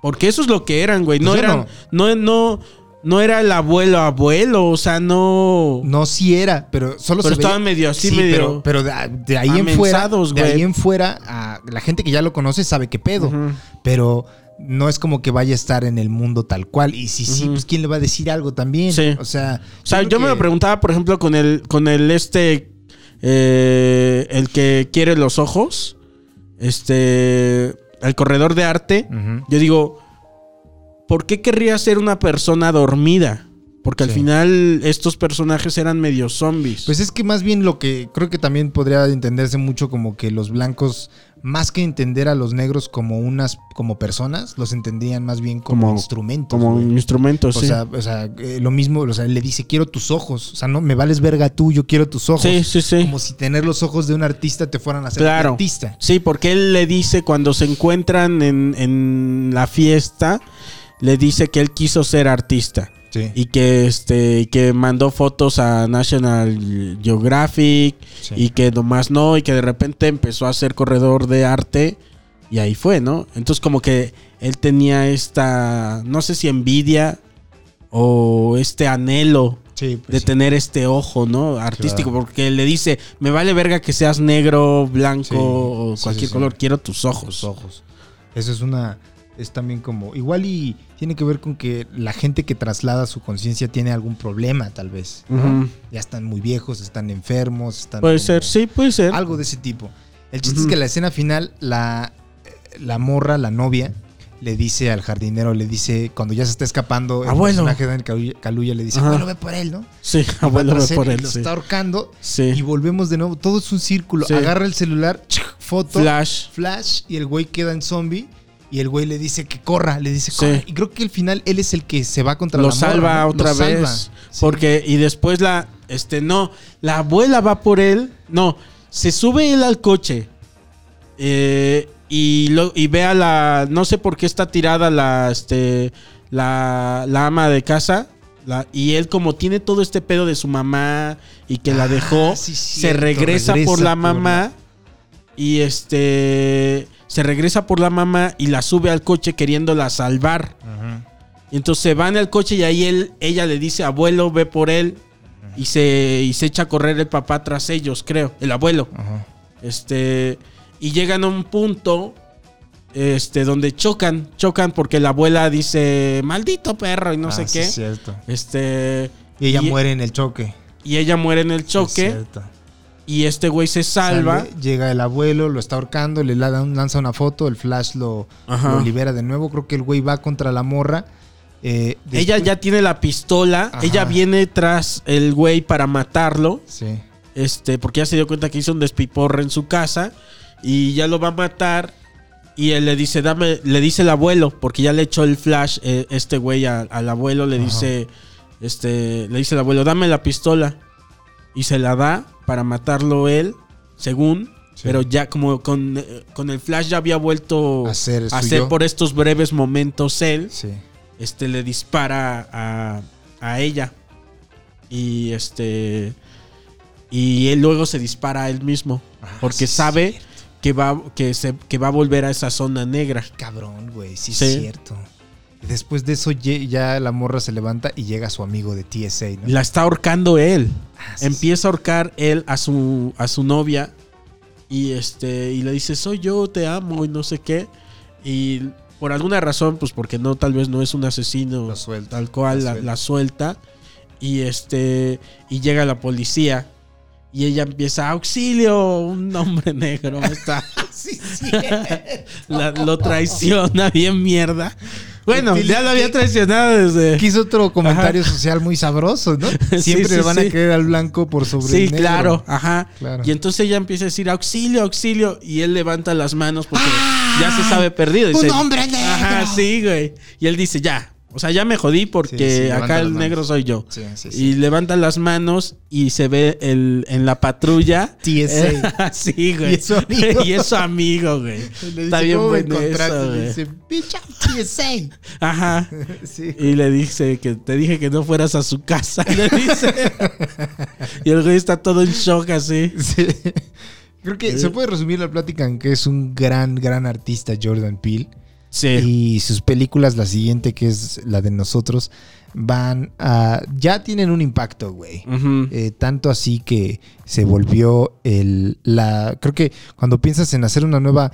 Porque eso es lo que eran, güey. No Pues yo eran, no. no, no, era el abuelo abuelo, o sea, no. No, sí era, pero solo Pero se veía- estaban medio así, Sí, medio- Pero, pero de, de ahí en fuera, de ahí en fuera, la gente que ya lo conoce sabe qué pedo. Pero no es como que vaya a estar en el mundo tal cual. Y si sí, pues quién le va a decir algo también. Sí. O sea, O sea, yo creo me lo preguntaba, por ejemplo, con el, con el este, eh, el que quiere los ojos, este, el corredor de arte. Yo digo, ¿por qué querría ser una persona dormida? Porque al Sí. final estos personajes eran medio zombies. Pues es que más bien lo que creo que también podría entenderse mucho como que los blancos, más que entender a los negros como unas, como personas, los entendían más bien como, Como- instrumentos. como güey. un instrumento, O sí. sea, o sea, eh, lo mismo, o sea, le dice, quiero tus ojos. O sea, no me vales verga tú, yo quiero tus ojos. sí, sí, sí. Como si tener los ojos de un artista te fueran a hacer Claro. artista. Sí, porque él le dice cuando se encuentran en, en la fiesta, le dice que él quiso ser artista. Sí. y que este que mandó fotos a National Geographic Sí. y que nomás no y que de repente empezó a ser corredor de arte y ahí fue, ¿no? Entonces como que él tenía esta no sé si envidia o este anhelo Sí, pues de tener este ojo, ¿no? Artístico, Claro. porque le dice, me vale verga que seas negro, blanco o cualquier color, quiero tus ojos. Los ojos. Eso es una. Es también como. Igual y tiene que ver con que la gente que traslada su conciencia tiene algún problema, tal vez. Ya están muy viejos, están enfermos, están. Puede ser, sí, puede ser. Algo de ese tipo. El chiste es que la escena final, la, la morra, la novia, le dice al jardinero, le dice, cuando ya se está escapando, el Abuelo. personaje de Kaluuya le dice, Ajá. abuelo, ve por él, ¿no? Sí, Y abuelo ve él por y él, lo sí. está ahorcando Sí. y volvemos de nuevo. Todo es un círculo. Sí. Agarra el celular, foto, Flash. flash y el güey queda en zombie y el güey le dice que corra, le dice Sí. corra. Y creo que al final él es el que se va contra lo la morra, salva ¿no? Lo otra vez. Sí. Porque, y después la, este, no, la abuela va por él. No, se sube él al coche. eh, y, lo, y ve a la, no sé por qué está tirada la, este, la, la ama de casa. la- y él como tiene todo este pedo de su mamá y que la Ah, dejó, sí, se regresa, regresa por la por mamá. Y este, se regresa por la mamá y la sube al coche queriéndola salvar. Y entonces se van al coche y ahí él, ella le dice, abuelo, ve por él. Y se, y se echa a correr el papá tras ellos, creo. El abuelo. Ajá. Este. Y llegan a un punto. Este, donde chocan. Chocan porque la abuela dice. Maldito perro. Y no Ah, sé sí, qué. es cierto. Este. Y ella y- muere en el choque. y ella muere en el Es choque cierto. Y este güey se salva. Sale, llega el abuelo, lo está ahorcando, le la- lanza una foto, el flash lo, libera de nuevo. Creo que el güey va contra la morra. eh, Ella ya tiene la pistola, Ajá. ella viene tras el güey para matarlo, Sí. este, porque ya se dio cuenta que hizo un despiporre en su casa y ya lo va a matar y él le dice, dame, le dice el abuelo, porque ya le echó el flash eh, este güey a- al abuelo, le Ajá. dice, este, le dice el abuelo, dame la pistola y se la da para matarlo él, según. Sí. Pero ya como con, eh, con el flash ya había vuelto A ser yo. por estos breves momentos él Sí. este le dispara a, a ella y este y él luego se dispara a él mismo porque Ah, sí, sabe que va que se que va a volver a esa zona negra Cabrón, güey, sí, Sí. es cierto. Después de eso ya la morra se levanta y llega su amigo de TSA, ¿no? la está ahorcando él Ah, sí, empieza a ahorcar él a su a su novia y este y le dice soy yo te amo y no sé qué y por alguna razón pues porque no tal vez no es un asesino Lo suelta, tal cual la la, suelta. la suelta y este y llega la policía y ella empieza auxilio un hombre negro está *laughs* Sí, sí. *laughs* la- lo traiciona bien mierda bueno ya lo había traicionado desde Quiso otro comentario social muy sabroso, ¿no? *laughs* Siempre sí, le van sí. a querer al blanco por sobre Sí, el negro. claro, ajá. Claro. Y entonces ella empieza a decir auxilio, auxilio. Y él levanta las manos porque ya se sabe perdido. ¡Un hombre negro! Ajá, sí, güey. Y él dice, ya. O sea, ya me jodí porque Sí, sí, levanta acá el negro soy yo. Sí. Y levanta las manos y se ve el, en la patrulla. TSA. *laughs* sí, güey. Y es su amigo. *laughs* y es su amigo, güey. Le dice, Está bien "¿Cómo me bueno encontraste?" eso, güey. dice, "Bitch, I'm TSA". *laughs* Ajá. Y le dice que te dije que no fueras a su casa. Le dice. y el güey está todo en shock así. Sí. Creo que se puede resumir la plática en que es un gran, gran artista Jordan Peele. Sí. Y sus películas, la siguiente, que es la de nosotros, van a. Ya tienen un impacto, güey. Eh, tanto así que se volvió el. La, creo que cuando piensas en hacer una nueva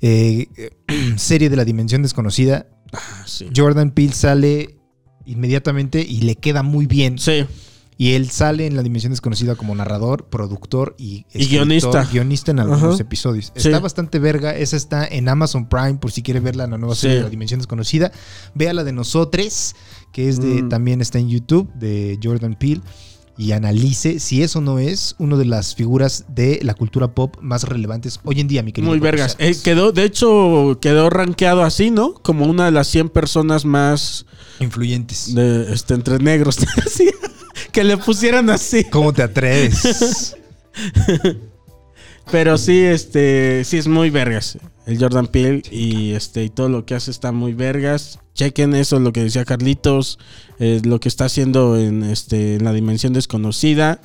eh, *clears throat* serie de la dimensión desconocida, Ah, sí. Jordan Peele sale inmediatamente y le queda muy bien. Sí. Y él sale en la dimensión desconocida como narrador, productor y, Y guionista. guionista en algunos Ajá. episodios. Sí. Está bastante verga. Esa está en Amazon Prime por si quiere verla en la nueva Sí. serie de la dimensión desconocida. Vea la de Nosotres, que es de Mm. también está en YouTube, de Jordan Peele. Y analice si eso no es una de las figuras de la cultura pop más relevantes hoy en día, mi querido. Muy vergas. Eh, quedó, de hecho, quedó rankeado así, ¿no? Como una de las 100 personas más Influyentes. de, este, entre negros. *laughs* Que le pusieran así. ¿Cómo te atreves? Pero sí, este, sí es muy vergas. El Jordan Peele y este y todo lo que hace está muy vergas. Chequen eso, lo que decía Carlitos, eh, lo que está haciendo en este en la dimensión desconocida.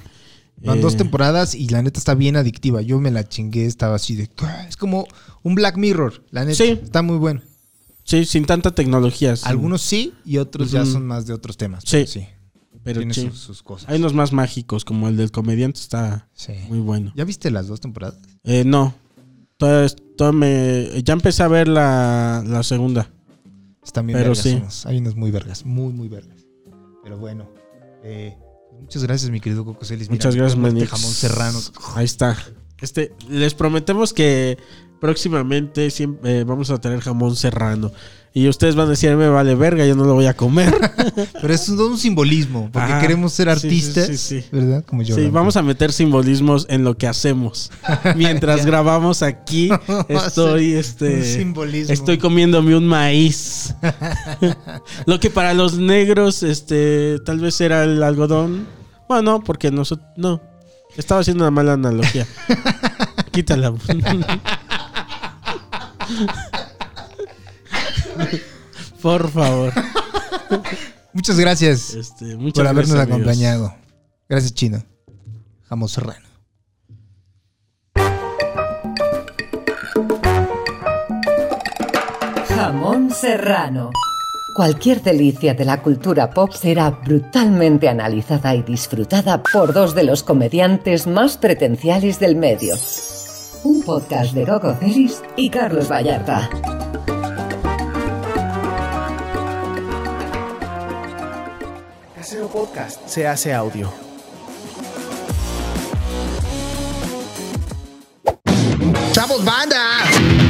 Van Eh, dos temporadas y la neta está bien adictiva. Yo me la chingué, estaba así de. "Ah", Es como un Black Mirror, la neta. Sí. Está muy bueno. Sí, sin tanta tecnología. Algunos sí y otros ya son más de otros temas. Sí. sí. Pero Tiene sus, sus cosas. Hay unos más mágicos, como el del comediante, está Sí. muy bueno. ¿Ya viste las dos temporadas? Eh, no. Todavía- todavía me- ya empecé a ver la, la segunda. Están bien Pero vergas. sí. unos. Hay unos muy vergas, muy, muy vergas. Pero bueno. eh, muchas gracias, mi querido Coco Celis. Mira, Muchas gracias, Manix. jamón serrano. Ahí está. Este, les prometemos que próximamente siempre, eh, vamos a tener jamón serrano. Y ustedes van a decir, me vale verga, yo no lo voy a comer. *laughs* Pero es todo un simbolismo, porque queremos ser sí, artistas, sí, sí. ¿verdad? Como yo. sí, vamos a meter simbolismos en lo que hacemos. *laughs* Mientras grabamos aquí, *laughs* estoy, Un este, simbolismo. estoy comiéndome un maíz. lo que para los negros, este, tal vez era el algodón. Bueno, no, porque nosotros, no. Estaba haciendo una mala analogía. Quítala. *laughs* Por favor. Muchas gracias Este, muchas por habernos gracias, amigos. acompañado. Gracias, Chino. Jamón serrano. Jamón serrano. Cualquier delicia de la cultura pop será brutalmente analizada y disfrutada por dos de los comediantes más pretenciales del medio. Un podcast de Coco Celis y Carlos Vallarta. podcast se hace audio. ¡Chavos, banda!